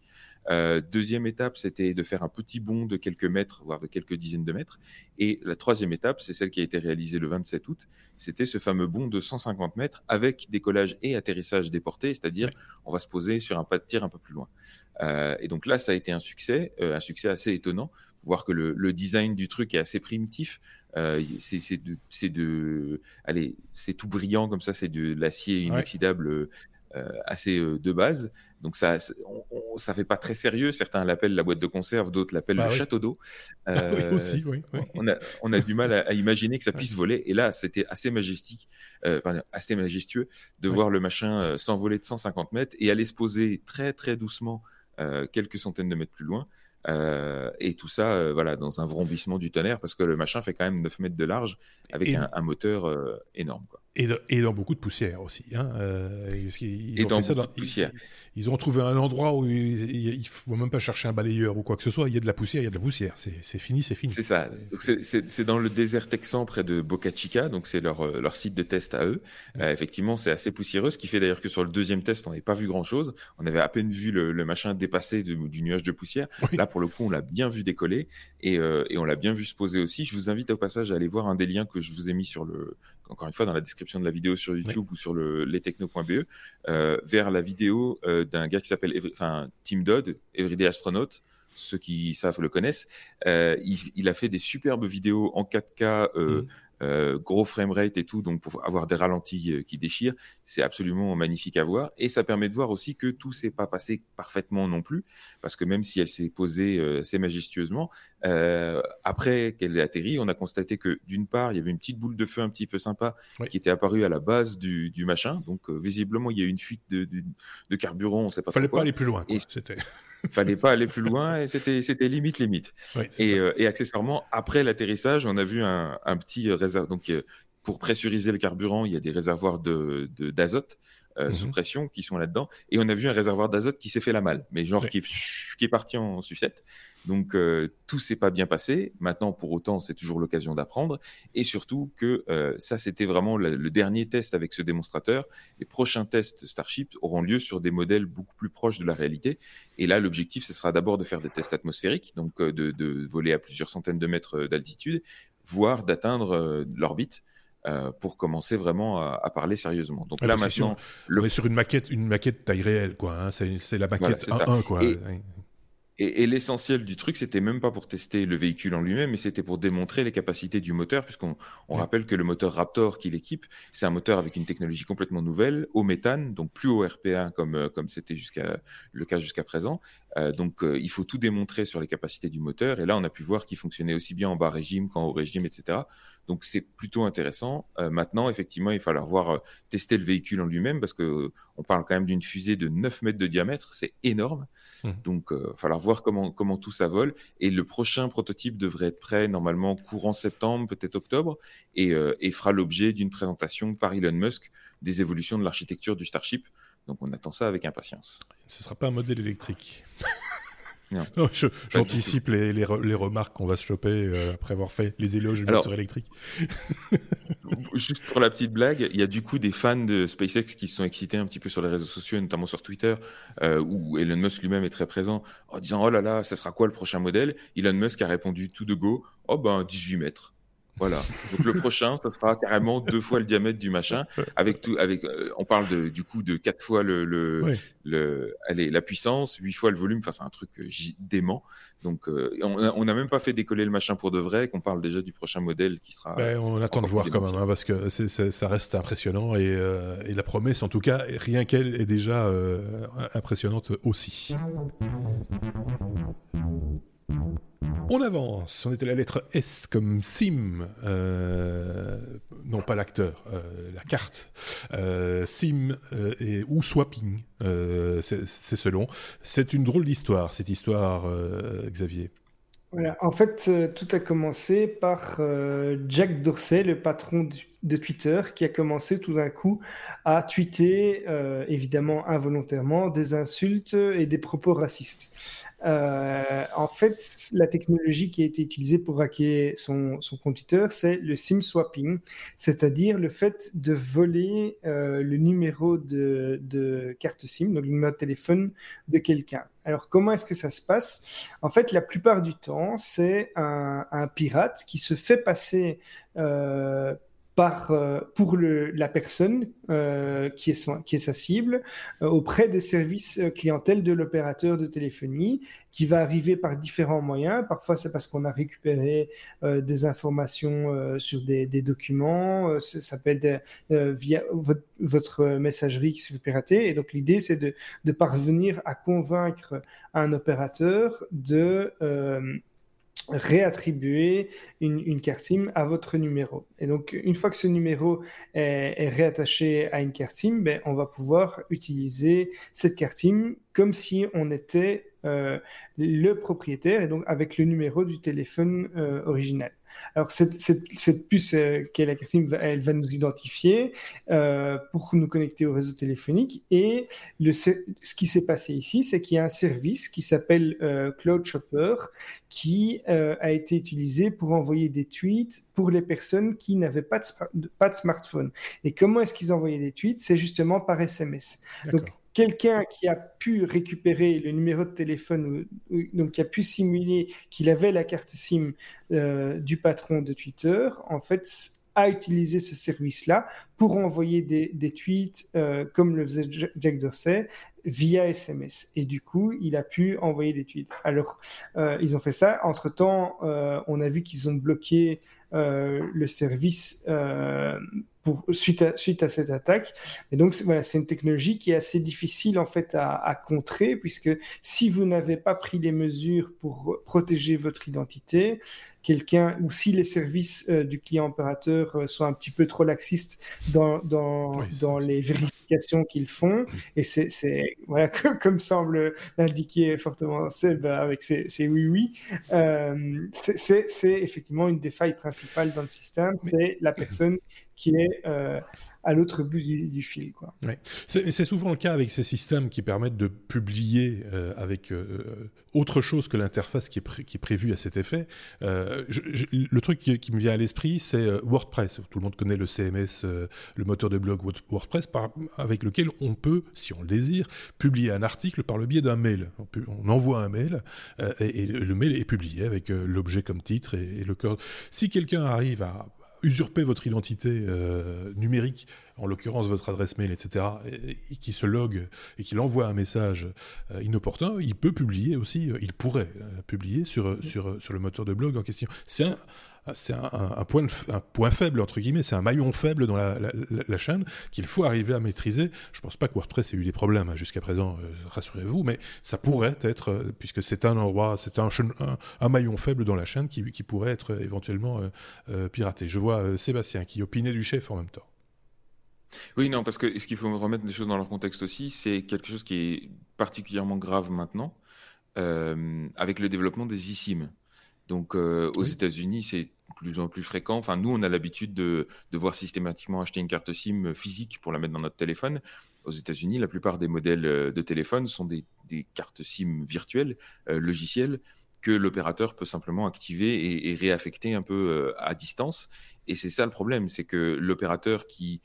Euh, deuxième étape, c'était de faire un petit bond de quelques mètres, voire de quelques dizaines de mètres. Et la troisième étape, c'est celle qui a été réalisée le 27 août. C'était ce fameux bond de 150 mètres avec décollage et atterrissage déporté, c'est-à-dire on va se poser sur un pas de tir un peu plus loin. Et donc là, ça a été un succès, un succès assez étonnant. Voir que le, design du truc est assez primitif. c'est de, de, allez, c'est tout brillant comme ça, c'est de l'acier inoxydable assez de base. Donc ça, on, ça fait pas très sérieux. Certains l'appellent la boîte de conserve, d'autres l'appellent bah le château d'eau. Ah oui, euh, aussi, oui, On, a, on, a, du mal à, imaginer que ça puisse voler. Et là, c'était assez majestique, euh, assez majestueux de voir le machin euh, s'envoler de 150 mètres et aller se poser très très doucement quelques centaines de mètres plus loin. Et tout ça, voilà, dans un vrombissement du tonnerre, parce que le machin fait quand même 9 mètres de large avec un, un, moteur énorme. Quoi. Et, dans beaucoup de poussière aussi. Hein. Euh, ils, et dans beaucoup de poussière. Ils, ont trouvé un endroit où il ne faut même pas chercher un balayeur ou quoi que ce soit. Il y a de la poussière, il y a de la poussière. C'est fini, c'est fini. C'est ça. C'est dans le désert texan près de Boca Chica. Donc c'est leur, euh, leur site de test à eux. Euh, effectivement, c'est assez poussiéreux. Ce qui fait d'ailleurs que sur le deuxième test, on n'avait pas vu grand-chose. On avait à peine vu le, machin dépasser du nuage de poussière. Là, pour le coup, on l'a bien vu décoller et, et on l'a bien vu se poser aussi. Je vous invite au passage à aller voir un des liens que je vous ai mis sur le, encore une fois, dans la description de la vidéo sur YouTube ou sur le, lestechno.be, vers la vidéo d'un gars qui s'appelle enfin, Tim Dodd, Everyday Astronaut ceux qui savent le connaissent. il, a fait des superbes vidéos en 4K, mmh. Euh, gros framerate et tout, donc pour avoir des ralentis euh, qui déchirent, c'est absolument magnifique à voir. Et ça permet de voir aussi que tout s'est pas passé parfaitement non plus, parce que même si elle s'est posée euh, assez majestueusement, après qu'elle ait atterri, on a constaté que d'une part, il y avait une petite boule de feu un petit peu sympa qui était apparue à la base du, machin. Donc visiblement, il y a eu une fuite de, carburant, on sait pas. Fallait pas aller plus loin. C'était fallait pas aller plus loin et c'était c'était limite limite. et, euh, et, accessoirement après l'atterrissage, on a vu un, un petit réservoir donc euh, pour pressuriser le carburant, il y a des réservoirs de d'azote euh, sous mhm. pression qui sont là-dedans. Et on a vu un réservoir d'azote qui s'est fait la malle, mais genre qui, est, qui est parti en sucette. Donc euh, tout s'est pas bien passé. Maintenant, pour autant, c'est toujours l'occasion d'apprendre. Et surtout que euh, ça, c'était vraiment le, dernier test avec ce démonstrateur. Les prochains tests Starship auront lieu sur des modèles beaucoup plus proches de la réalité. Et là, l'objectif, ce sera d'abord de faire des tests atmosphériques, donc de, de, voler à plusieurs centaines de mètres d'altitude, voire d'atteindre l'orbite. Euh, pour commencer vraiment à, parler sérieusement. Donc là maintenant, on est sur une maquette, une maquette taille réelle, quoi. Hein. C'est la maquette 1-1, quoi. Et, l'essentiel du truc, c'était même pas pour tester le véhicule en lui-même, mais c'était pour démontrer les capacités du moteur, puisqu'on on rappelle que le moteur Raptor qui l'équipe, c'est un moteur avec une technologie complètement nouvelle, au méthane, donc plus au RPA comme euh, comme c'était jusqu'à le cas jusqu'à présent. Euh, donc euh, il faut tout démontrer sur les capacités du moteur. Et là, on a pu voir qu'il fonctionnait aussi bien en bas régime qu'en haut régime, etc. Donc c'est plutôt intéressant. maintenant, effectivement, il va falloir voir tester le véhicule en lui-même, parce que on parle quand même d'une fusée de 9 mètres de diamètre, c'est énorme. Mmh. Donc il va falloir voir comment, comment tout ça vole. Et le prochain prototype devrait être prêt normalement courant septembre, peut-être octobre, et, euh, et fera l'objet d'une présentation par Elon Musk des évolutions de l'architecture du Starship. Donc on attend ça avec impatience. Ce ne sera pas un modèle électrique. J'anticipe les, les, remarques qu'on va se choper euh, après avoir fait les éloges du moteur électrique. juste pour la petite blague, il y a du coup des fans de SpaceX qui se sont excités un petit peu sur les réseaux sociaux, notamment sur Twitter, euh, où Elon Musk lui-même est très présent, en disant Oh là là, ça sera quoi le prochain modèle? Elon Musk a répondu tout de go Oh ben 18 mètres. Voilà. Donc le prochain, ça sera carrément deux fois le diamètre du machin. Avec tout, avec, euh, on parle de, du coup de quatre fois le, le, le allez, la puissance, huit fois le volume. Enfin, c'est un truc euh, dément. Donc, euh, on n'a même pas fait décoller le machin pour de vrai. Qu'on parle déjà du prochain modèle qui sera. Ben, on attend de voir quand même, hein, parce que ça reste impressionnant et, et, la promesse, en tout cas, rien qu'elle est déjà impressionnante aussi. On avance, on était à la lettre S comme SIM, euh, non pas l'acteur, euh, la carte, euh, SIM et, ou swapping, c'est selon. C'est une drôle d'histoire, cette histoire, Xavier. Voilà. En fait, tout a commencé par Jack Dorsey, le patron de Twitter, qui a commencé tout d'un coup à tweeter, évidemment involontairement, des insultes et des propos racistes. Euh, en fait, la technologie qui a été utilisée pour hacker son, son compte Twitter, c'est le SIM swapping, c'est-à-dire le fait de voler euh, le numéro de, de, carte SIM, donc le numéro de téléphone de quelqu'un. Alors, comment est-ce que ça se passe? En fait, la plupart du temps, c'est un, un, pirate qui se fait passer euh, par, euh, pour le, la personne euh, qui, est qui est sa cible euh, auprès des services clientèle de l'opérateur de téléphonie qui va arriver par différents moyens. Parfois, c'est parce qu'on a récupéré des informations sur des, des documents. ça peut être via votre, votre, messagerie qui se fait pirater. Et donc, l'idée, c'est de, de, parvenir à convaincre un opérateur de réattribuer une, carte SIM à votre numéro. Et donc, une fois que ce numéro est, est réattaché à une carte SIM, ben, on va pouvoir utiliser cette carte SIM comme si on était euh, le propriétaire et donc avec le numéro du téléphone euh, original. Alors cette, puce euh, qu'est la carte elle va nous identifier euh, pour nous connecter au réseau téléphonique et ce qui s'est passé ici, c'est qu'il y a un service qui s'appelle euh, Cloud Shopper qui euh, a été utilisé pour envoyer des tweets pour les personnes qui n'avaient pas de, smartphone. Et comment est-ce qu'ils envoyaient des tweets? C'est justement par SMS. Quelqu'un qui a pu récupérer le numéro de téléphone, donc qui a pu simuler qu'il avait la carte SIM euh, du patron de Twitter, en fait, à utiliser ce service-là pour envoyer des, tweets euh, comme le faisait Jack Dorsey via SMS. Et du coup, il a pu envoyer des tweets. Alors, euh, ils ont fait ça. Entre-temps, on a vu qu'ils ont bloqué le service euh, suite, à, suite à cette attaque. Et donc, voilà, c'est une technologie qui est assez difficile en fait à, à contrer, puisque si vous n'avez pas pris les mesures pour protéger votre identité, quelqu'un ou si les services euh, du client opérateur euh, sont un petit peu trop laxistes dans, dans, oui, dans les vérifications qu'ils font, et c'est voilà, comme semble l'indiquer fortement Seb avec ses, ses oui-oui, euh, c'est effectivement une des failles principales dans le système, c'est la personne qui est euh, à l'autre bout du, fil. Quoi. Ouais. C'est souvent le cas avec ces systèmes qui permettent de publier euh, avec euh, autre chose que l'interface qui, est prévue à cet effet. Le truc qui, me vient à l'esprit, c'est WordPress. Tout le monde connaît le CMS, le moteur de blog WordPress, avec lequel on peut, si on le désire, publier un article par le biais d'un mail. On, envoie un mail et, et, le mail est publié avec l'objet comme titre et, et le cœur. Si quelqu'un arrive à usurper votre identité euh, numérique, en l'occurrence votre adresse mail, etc., et, et qui se log et qui envoie un message euh, inopportun, il peut publier aussi, euh, il pourrait publier sur, sur, sur le moteur de blog en question. C'est un, c'est un, point faible, entre guillemets, c'est un maillon faible dans la, chaîne qu'il faut arriver à maîtriser. Je ne pense pas que WordPress ait eu des problèmes hein, jusqu'à présent, euh, rassurez-vous, mais ça pourrait être, euh, puisque c'est un endroit, c'est un, maillon faible dans la chaîne qui, pourrait être euh, éventuellement piraté. Je vois Sébastien qui opinait du chef en même temps. Oui, non, parce que ce qu'il faut remettre les choses dans leur contexte aussi, c'est quelque chose qui est particulièrement grave maintenant, avec le développement des eSIM. Donc euh, aux oui. États-Unis, c'est plus en plus fréquent. Enfin, nous, on a l'habitude de, de, voir systématiquement acheter une carte SIM physique pour la mettre dans notre téléphone. Aux États-Unis, la plupart des modèles de téléphone sont des, des cartes SIM virtuelles, euh, logicielles, que l'opérateur peut simplement activer et, et, réaffecter un peu euh, à distance. Et c'est ça le problème, c'est que l'opérateur qui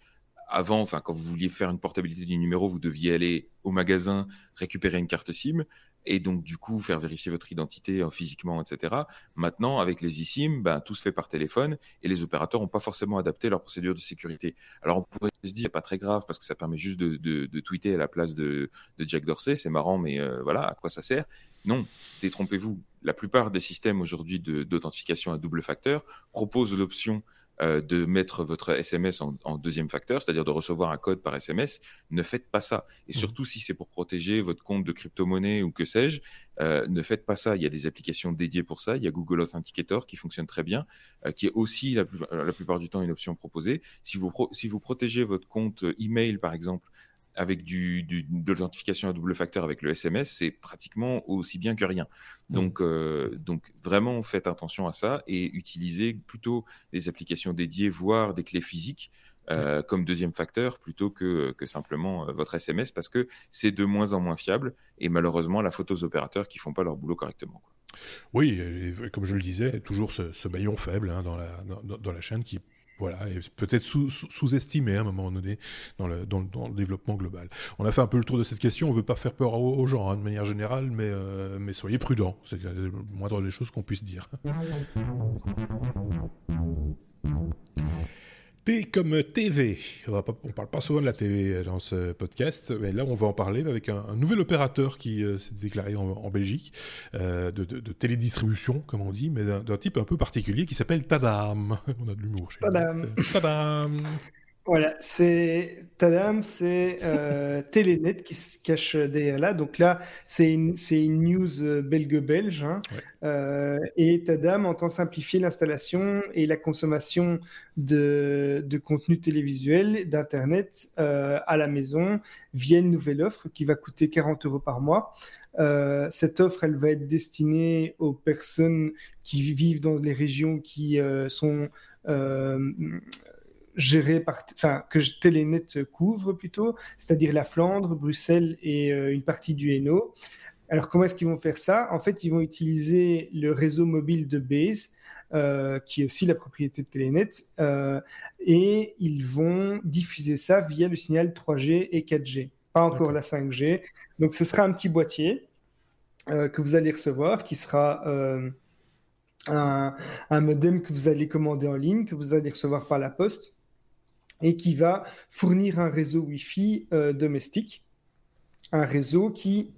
avant, enfin, quand vous vouliez faire une portabilité du numéro, vous deviez aller au magasin récupérer une carte SIM et donc du coup faire vérifier votre identité euh, physiquement, etc. Maintenant, avec les eSIM, ben, tout se fait par téléphone et les opérateurs n'ont pas forcément adapté leur procédure de sécurité. Alors on pourrait se dire, c'est pas très grave parce que ça permet juste de, tweeter à la place de, de Jack Dorsey, c'est marrant, mais euh, voilà, à quoi ça sert? Non, détrompez-vous. La plupart des systèmes aujourd'hui d'authentification à double facteur proposent l'option euh, de mettre votre SMS en, en deuxième facteur, c'est-à-dire de recevoir un code par SMS, ne faites pas ça. Et mmh. surtout si c'est pour protéger votre compte de crypto-monnaie ou que sais-je, euh, ne faites pas ça. Il y a des applications dédiées pour ça. Il y a Google Authenticator qui fonctionne très bien, euh, qui est aussi la, plus, la, plupart du temps une option proposée. Si vous, si vous protégez votre compte email, par exemple, avec du, du, de l'identification à double facteur avec le SMS, c'est pratiquement aussi bien que rien. Donc, euh, donc vraiment, faites attention à ça et utilisez plutôt des applications dédiées, voire des clés physiques. Euh, comme deuxième facteur plutôt que, que simplement euh, votre SMS parce que c'est de moins en moins fiable et malheureusement la faute aux opérateurs qui font pas leur boulot correctement. Quoi. Oui, et, comme je le disais, toujours ce, ce maillon faible hein, dans, la, dans, dans, la chaîne qui voilà, et peut-être sous-estimé sous à un moment donné dans le, dans, dans le, développement global. On a fait un peu le tour de cette question, on ne veut pas faire peur aux, gens hein, de manière générale, mais, euh, mais soyez prudents, c'est la moindre des choses qu'on puisse dire. T comme TV. On ne parle pas souvent de la TV dans ce podcast, mais là on va en parler avec un, un nouvel opérateur qui euh, s'est déclaré en, en Belgique, euh, de, de, de, télédistribution comme on dit, mais d'un type un peu particulier qui s'appelle Tadam. On a de l'humour chez Tadam. Tadam. Voilà, c'est Tadam, c'est euh, Telenet qui se cache derrière là. Donc là, c'est une, une news euh, belge-belge. Hein. Ouais. Euh, et Tadam entend simplifier l'installation et la consommation de, de contenu télévisuel, d'Internet euh, à la maison via une nouvelle offre qui va coûter 40 euros par mois. Euh, cette offre, elle va être destinée aux personnes qui vivent dans les régions qui euh, sont euh, géré par, enfin, que Telenet couvre plutôt, c'est-à-dire la Flandre, Bruxelles et euh, une partie du Hainaut. Alors, comment est-ce qu'ils vont faire ça? En fait, ils vont utiliser le réseau mobile de Base, euh, qui est aussi la propriété de Telenet, euh, et ils vont diffuser ça via le signal 3G et 4G, pas encore la 5G. Donc, ce sera un petit boîtier euh, que vous allez recevoir qui sera un, modem que vous allez commander en ligne, que vous allez recevoir par la poste, et qui va fournir un réseau Wi-Fi euh, domestique, un réseau qui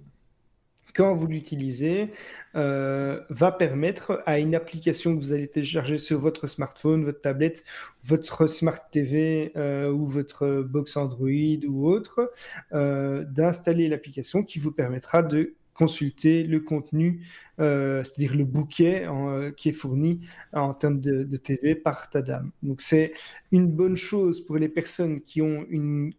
quand vous l'utilisez, euh, va permettre à une application que vous allez télécharger sur votre smartphone, votre tablette, votre smart TV euh, ou votre box Android ou autre, d'installer l'application qui vous permettra de consulter le contenu, euh, c'est-à-dire le bouquet euh, qui est fourni en termes de, TV par Tadam. Donc c'est une bonne chose pour les personnes qui ont une,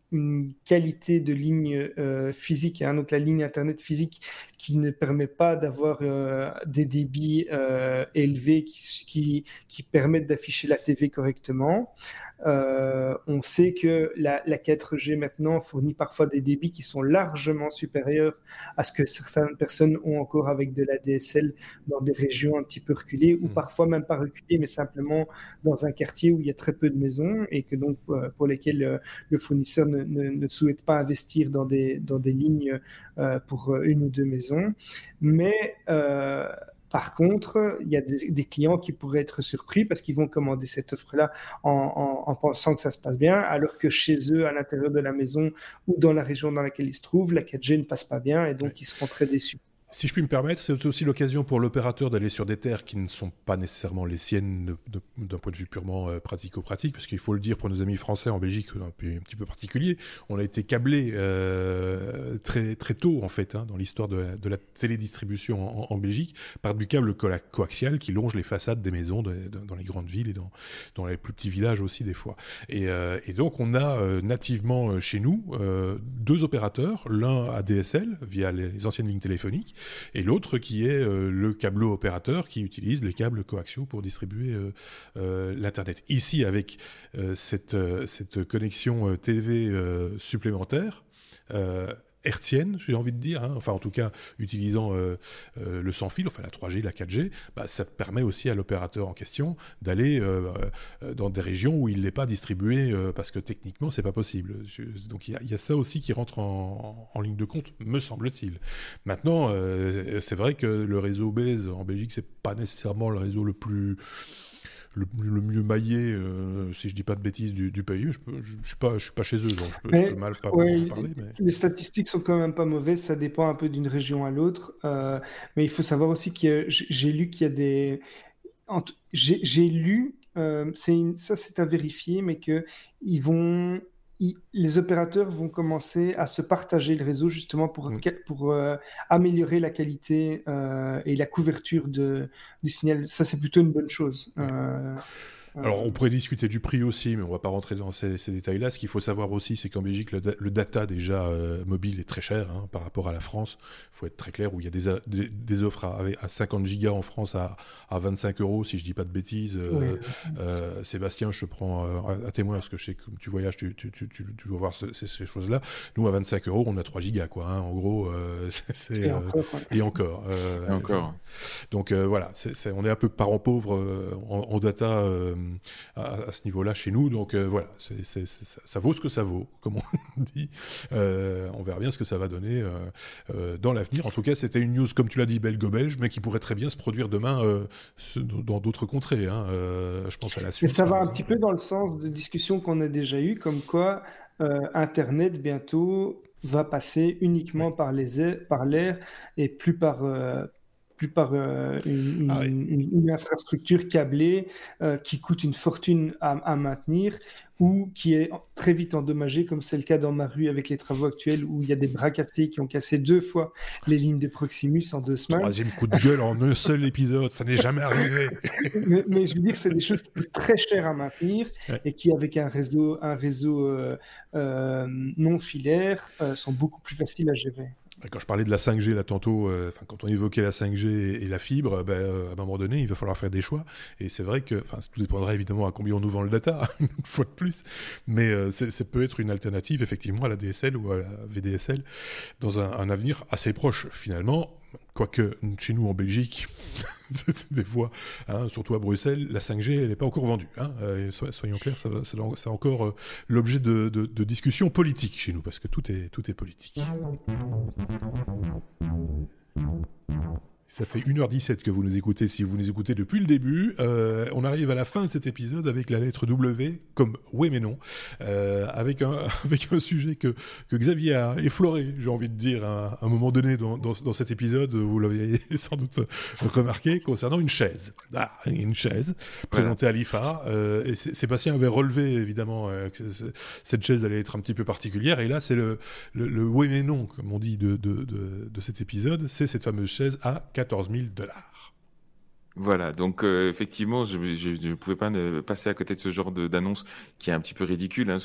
qualité de ligne euh, physique, hein, donc la ligne Internet physique qui ne permet pas d'avoir des débits élevés qui, qui, qui permettent d'afficher la TV correctement. on sait que la, la 4G maintenant fournit parfois des débits qui sont largement supérieurs à ce que certains personnes ont encore avec de la DSL dans des régions un petit peu reculées, ou hmm. parfois même pas reculées, mais simplement dans un quartier où il y a très peu de maisons et que donc euh, pour lesquelles euh, le fournisseur ne, souhaite pas investir dans des, dans des lignes euh, pour une ou deux maisons. Mais par contre, il y a des, clients qui pourraient être surpris parce qu'ils vont commander cette offre-là en, pensant que ça se passe bien, alors que chez eux, à l'intérieur de la maison ou dans la région dans laquelle ils se trouvent, la 4G ne passe pas bien et donc ils seront très déçus. Si je puis me permettre, c'est aussi l'occasion pour l'opérateur d'aller sur des terres qui ne sont pas nécessairement les siennes d'un point de vue purement euh, pratico-pratique, parce qu'il faut le dire pour nos amis français en Belgique, un, petit peu particulier, on a été câblé euh, très, très tôt en fait hein, dans l'histoire de, la télédistribution en, Belgique par du câble coaxial qui longe les façades des maisons dans les grandes villes et dans, les plus petits villages aussi des fois. Et, euh, donc on a nativement chez nous deux opérateurs, l'un ADSL via les anciennes lignes téléphoniques et l'autre qui est euh, le câbleau opérateur qui utilise les câbles coaxiaux pour distribuer euh, euh, l'Internet. Ici, avec cette, cette connexion TV supplémentaire, hertzienne, j'ai envie de dire, hein. enfin en tout cas utilisant euh, euh, le sans fil, enfin la 3G, la 4G, bah, ça permet aussi à l'opérateur en question d'aller euh, dans des régions où il n'est pas distribué parce que techniquement c'est pas possible. Donc il y, a ça aussi qui rentre en, en ligne de compte, me semble-t-il. Maintenant, c'est vrai que le réseau BES en Belgique c'est pas nécessairement le réseau le plus le, mieux maillé, euh, si je dis pas de bêtises, du, pays. Je ne je, suis, pas, je suis pas chez eux, donc je peux, peux mal pas parler. Les statistiques sont quand même pas mauvaises, ça dépend un peu d'une région à l'autre. Euh, mais il faut savoir aussi que j'ai lu qu'il y a des. J'ai lu, euh, ça c'est à vérifier, mais qu'ils vont les opérateurs vont commencer à se partager le réseau justement pour, pour euh, améliorer la qualité euh, et la couverture de, du signal. Ça, c'est plutôt une bonne chose. Euh, alors, on pourrait discuter du prix aussi, mais on ne va pas rentrer dans ces, détails-là. Ce qu'il faut savoir aussi, c'est qu'en Belgique, le, data déjà euh, mobile est très cher hein, par rapport à la France. Il faut être très clair, où il y a des, des, offres à, 50 gigas en France à, 25 euros, si je ne dis pas de bêtises. Euh, euh, Sébastien, je te prends à témoin, parce que je sais que tu voyages, tu, tu, tu, tu dois voir ces, choses-là. Nous, à 25 euros, on a 3 gigas, quoi. Hein. en gros, c'est... Et, et, encore. et encore. Donc voilà, on est un peu parent pauvre en, en, data à, ce niveau-là chez nous. Donc euh, voilà, ça, vaut ce que ça vaut, comme on dit. Euh, on verra bien ce que ça va donner euh, dans l'avenir. En tout cas, c'était une news, comme tu l'as dit, belgo-belge, mais qui pourrait très bien se produire demain dans d'autres contrées. Hein. je pense à la Suisse. Mais ça va un petit peu dans le sens de discussions qu'on a déjà eues, comme quoi Internet bientôt va passer uniquement par l'air et plus par par euh, ah une, infrastructure câblée euh, qui coûte une fortune à, maintenir ou qui est très vite endommagée, comme c'est le cas dans ma rue avec les travaux actuels où il y a des bras cassés qui ont cassé deux fois les lignes de Proximus en deux semaines. Troisième coup de gueule en un seul épisode, ça n'est jamais arrivé. mais, je veux dire, c'est des choses qui coûtent très cher à maintenir et qui, avec un réseau, un réseau euh, non filaire, sont beaucoup plus faciles à gérer. Quand je parlais de la 5G là tantôt, euh, quand on évoquait la 5G et, la fibre, ben, euh, à un moment donné, il va falloir faire des choix. Et c'est vrai que, tout dépendra évidemment à combien on nous vend le data, une fois de plus. Mais euh, ça peut être une alternative effectivement à la DSL ou à la VDSL dans un avenir assez proche finalement. Quoique chez nous en Belgique, des fois, hein, surtout à Bruxelles, la 5G, elle n'est pas encore vendue. Hein. Euh, soyons clairs, c'est encore euh, l'objet de, de, discussions politiques chez nous, parce que tout est, tout est politique. Ça fait 1h17 que vous nous écoutez si vous nous écoutez depuis le début. Euh, on arrive à la fin de cet épisode avec la lettre W, comme oui mais non, euh, avec, un, avec un sujet que, que Xavier a effleuré, j'ai envie de dire, à un moment donné dans, dans, cet épisode, vous l'avez sans doute remarqué, concernant une chaise. Ah, une chaise présentée à l'IFA. Euh, et Sébastien avait relevé évidemment que cette chaise allait être un petit peu particulière. Et là, c'est le, le, le, oui mais non, comme on dit, de, de, de, de cet épisode. C'est cette fameuse chaise à 14 000 dollars. Voilà, donc euh, effectivement, je ne pouvais pas ne passer à côté de ce genre d'annonce qui est un petit peu ridicule. Hein,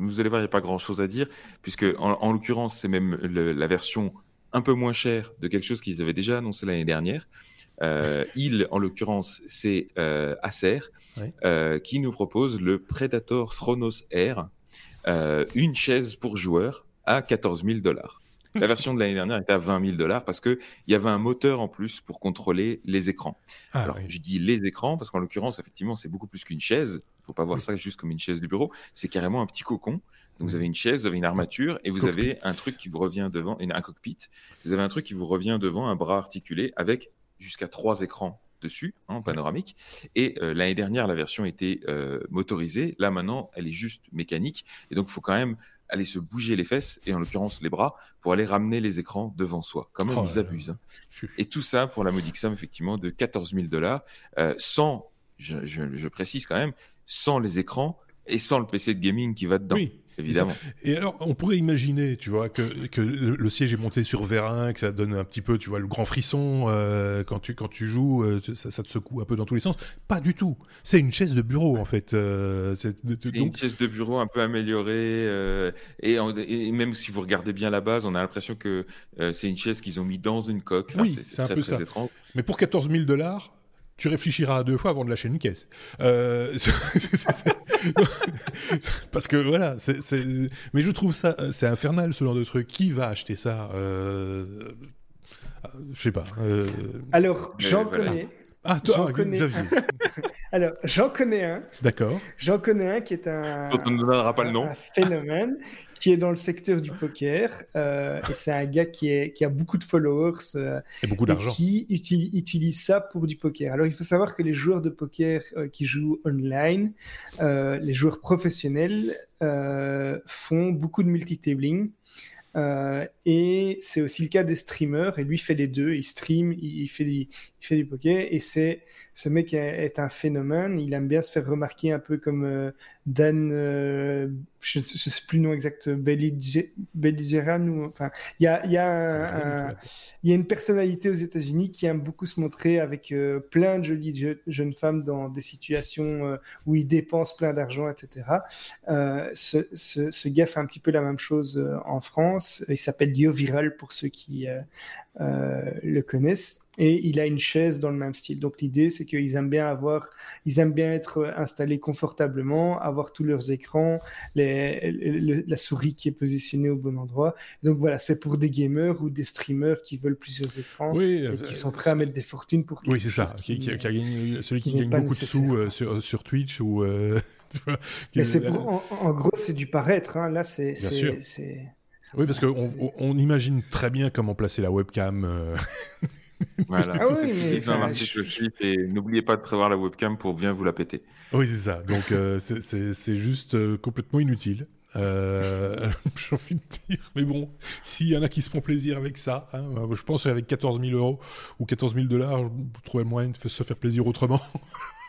vous allez voir, il n'y a pas grand-chose à dire, puisque en, en l'occurrence, c'est même le, la version un peu moins chère de quelque chose qu'ils avaient déjà annoncé l'année dernière. Euh, il, en l'occurrence, c'est euh, Acer, euh, qui nous propose le Predator Thronos Air, une chaise pour joueurs à 14 000 dollars. La version de l'année dernière était à 20 000 dollars parce que il y avait un moteur en plus pour contrôler les écrans. Ah, Alors, oui. je dis les écrans parce qu'en l'occurrence, effectivement, c'est beaucoup plus qu'une chaise. Il faut pas voir Oui. ça juste comme une chaise du bureau. C'est carrément un petit cocon. Donc, vous Mhm. avez une chaise, vous avez une armature et vous Cockpit. avez un truc qui vous revient devant, un cockpit. Vous avez un truc qui vous revient devant, un bras articulé avec jusqu'à trois écrans dessus, hein, en panoramique. Et euh, l'année dernière, la version était euh, motorisée. Là, maintenant, elle est juste mécanique. Et donc, il faut quand même aller se bouger les fesses, et en l'occurrence les bras, pour aller ramener les écrans devant soi. Quand même, Oh ils abusent. hein. Et tout ça pour la modique somme, effectivement, de 14 000 dollars, euh, sans, je, je, je précise quand même, sans les écrans et sans le PC de gaming qui va dedans, Oui. Évidemment. Et alors, on pourrait imaginer, tu vois, que, que le, le siège est monté sur vérin, que ça donne un petit peu, tu vois, le grand frisson euh, quand tu quand tu joues, euh, ça, ça te secoue un peu dans tous les sens. Pas du tout. C'est une chaise de bureau en fait. euh, c'est- donc, une chaise de bureau un peu améliorée, et, en- et même si vous regardez bien la base, on a l'impression que c'est une chaise qu'ils ont mis dans une coque. Enfin, Oui, c'est un très, peu très ça. étrange. mais pour 14 000 dollars. Tu réfléchiras à deux fois avant de lâcher une caisse. Euh, Parce que voilà, mais je trouve ça, c'est infernal ce genre de truc. Qui va acheter ça euh... euh, Je sais pas. euh, Alors, j'en voilà. connais. Ah, toi, J'en connais Xavier. Alors, j'en connais un. D'accord. J'en connais un qui est un, on ne donnera pas le nom. un phénomène qui est dans le secteur du poker. euh, et c'est un gars qui, est, qui a beaucoup de followers euh, Et beaucoup d'argent. qui utilise, utilise ça pour du poker. Alors, il faut savoir que les joueurs de poker euh, qui jouent online, les joueurs professionnels, font beaucoup de multitabling. Euh, et c'est aussi le cas des streamers. Et lui fait les deux. Il stream, il, il fait, du, il fait du poker. Et c'est ce mec est, un phénomène. Il aime bien se faire remarquer un peu comme euh, Dan, euh, je ne sais plus le nom exact, Bellige- Belligeran. Ou, enfin, il y a, y a un- un, il y a une personnalité aux États-Unis qui aime beaucoup se montrer avec euh, plein de jolies je- jeunes femmes dans des situations où il dépense plein d'argent, etc. Ce, ce, ce gars fait un petit peu la même chose en France. Il s'appelle Yo Viral pour ceux qui le connaissent. Et il a une chaise dans le même style. Donc l'idée, c'est qu'ils aiment bien avoir, ils aiment bien être installés confortablement, avoir tous leurs écrans, les, le- la souris qui est positionnée au bon endroit. Donc voilà, c'est pour des gamers ou des streamers qui veulent plusieurs écrans Oui, et qui sont prêts à mettre des fortunes pour Oui, c'est ça. Qui, qui- qui a gagné, celui qui, gagne beaucoup de sous euh, sur, sur Twitch ou. euh, Mais c'est pour- en, en gros, c'est du paraître. hein. Là, c'est. Oui, parce qu'on c'est- on, on imagine très bien comment placer la webcam. euh, Voilà, Ah c'est oui, ce qu'ils disent dans l'article suite, et n'oubliez pas de prévoir la webcam pour bien vous la péter. Oui, c'est ça. Donc, euh, c'est- c'est c'est juste euh, complètement inutile. Euh, J'ai envie de dire. Mais bon, s'il y en a qui se font plaisir avec ça, hein, euh, je pense qu'avec 14 000 euros ou 14 000 dollars, je trouvais le moyen de se faire plaisir autrement.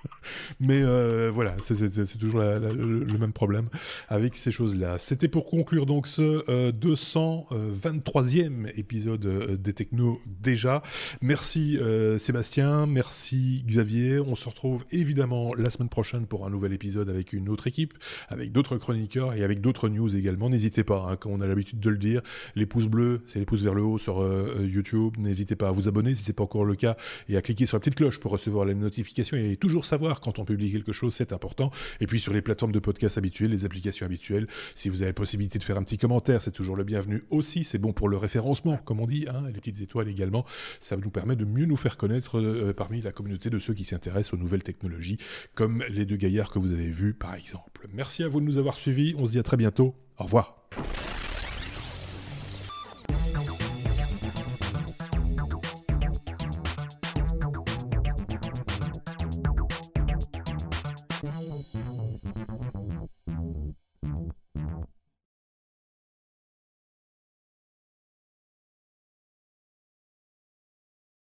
Mais euh, voilà, c'est- toujours le, même problème avec ces choses-là. C'était pour conclure donc ce euh, 223e épisode euh, des Technos déjà. Merci euh, Sébastien, merci Xavier. On se retrouve évidemment la semaine prochaine pour un nouvel épisode avec une autre équipe, avec d'autres chroniqueurs et avec d'autres news également. N'hésitez pas, hein, comme on a l'habitude de le dire, les pouces bleus, c'est les pouces vers le haut sur euh, euh, YouTube. N'hésitez pas à vous abonner si c'est pas encore le cas et à cliquer sur la petite cloche pour recevoir les notifications et toujours savoir quand on publie quelque chose, c'est important. Et puis sur les plateformes de podcast habituelles, les applications habituelles, si vous avez la possibilité de faire un petit commentaire, c'est toujours le bienvenu aussi. C'est bon pour le référencement, comme on dit, hein, les petites étoiles également. Ça nous permet de mieux nous faire connaître euh, parmi la communauté de ceux qui s'intéressent aux nouvelles technologies, comme les deux gaillards que vous avez vus par exemple. Merci à vous de nous avoir suivis. On se dit à très bientôt. Au revoir.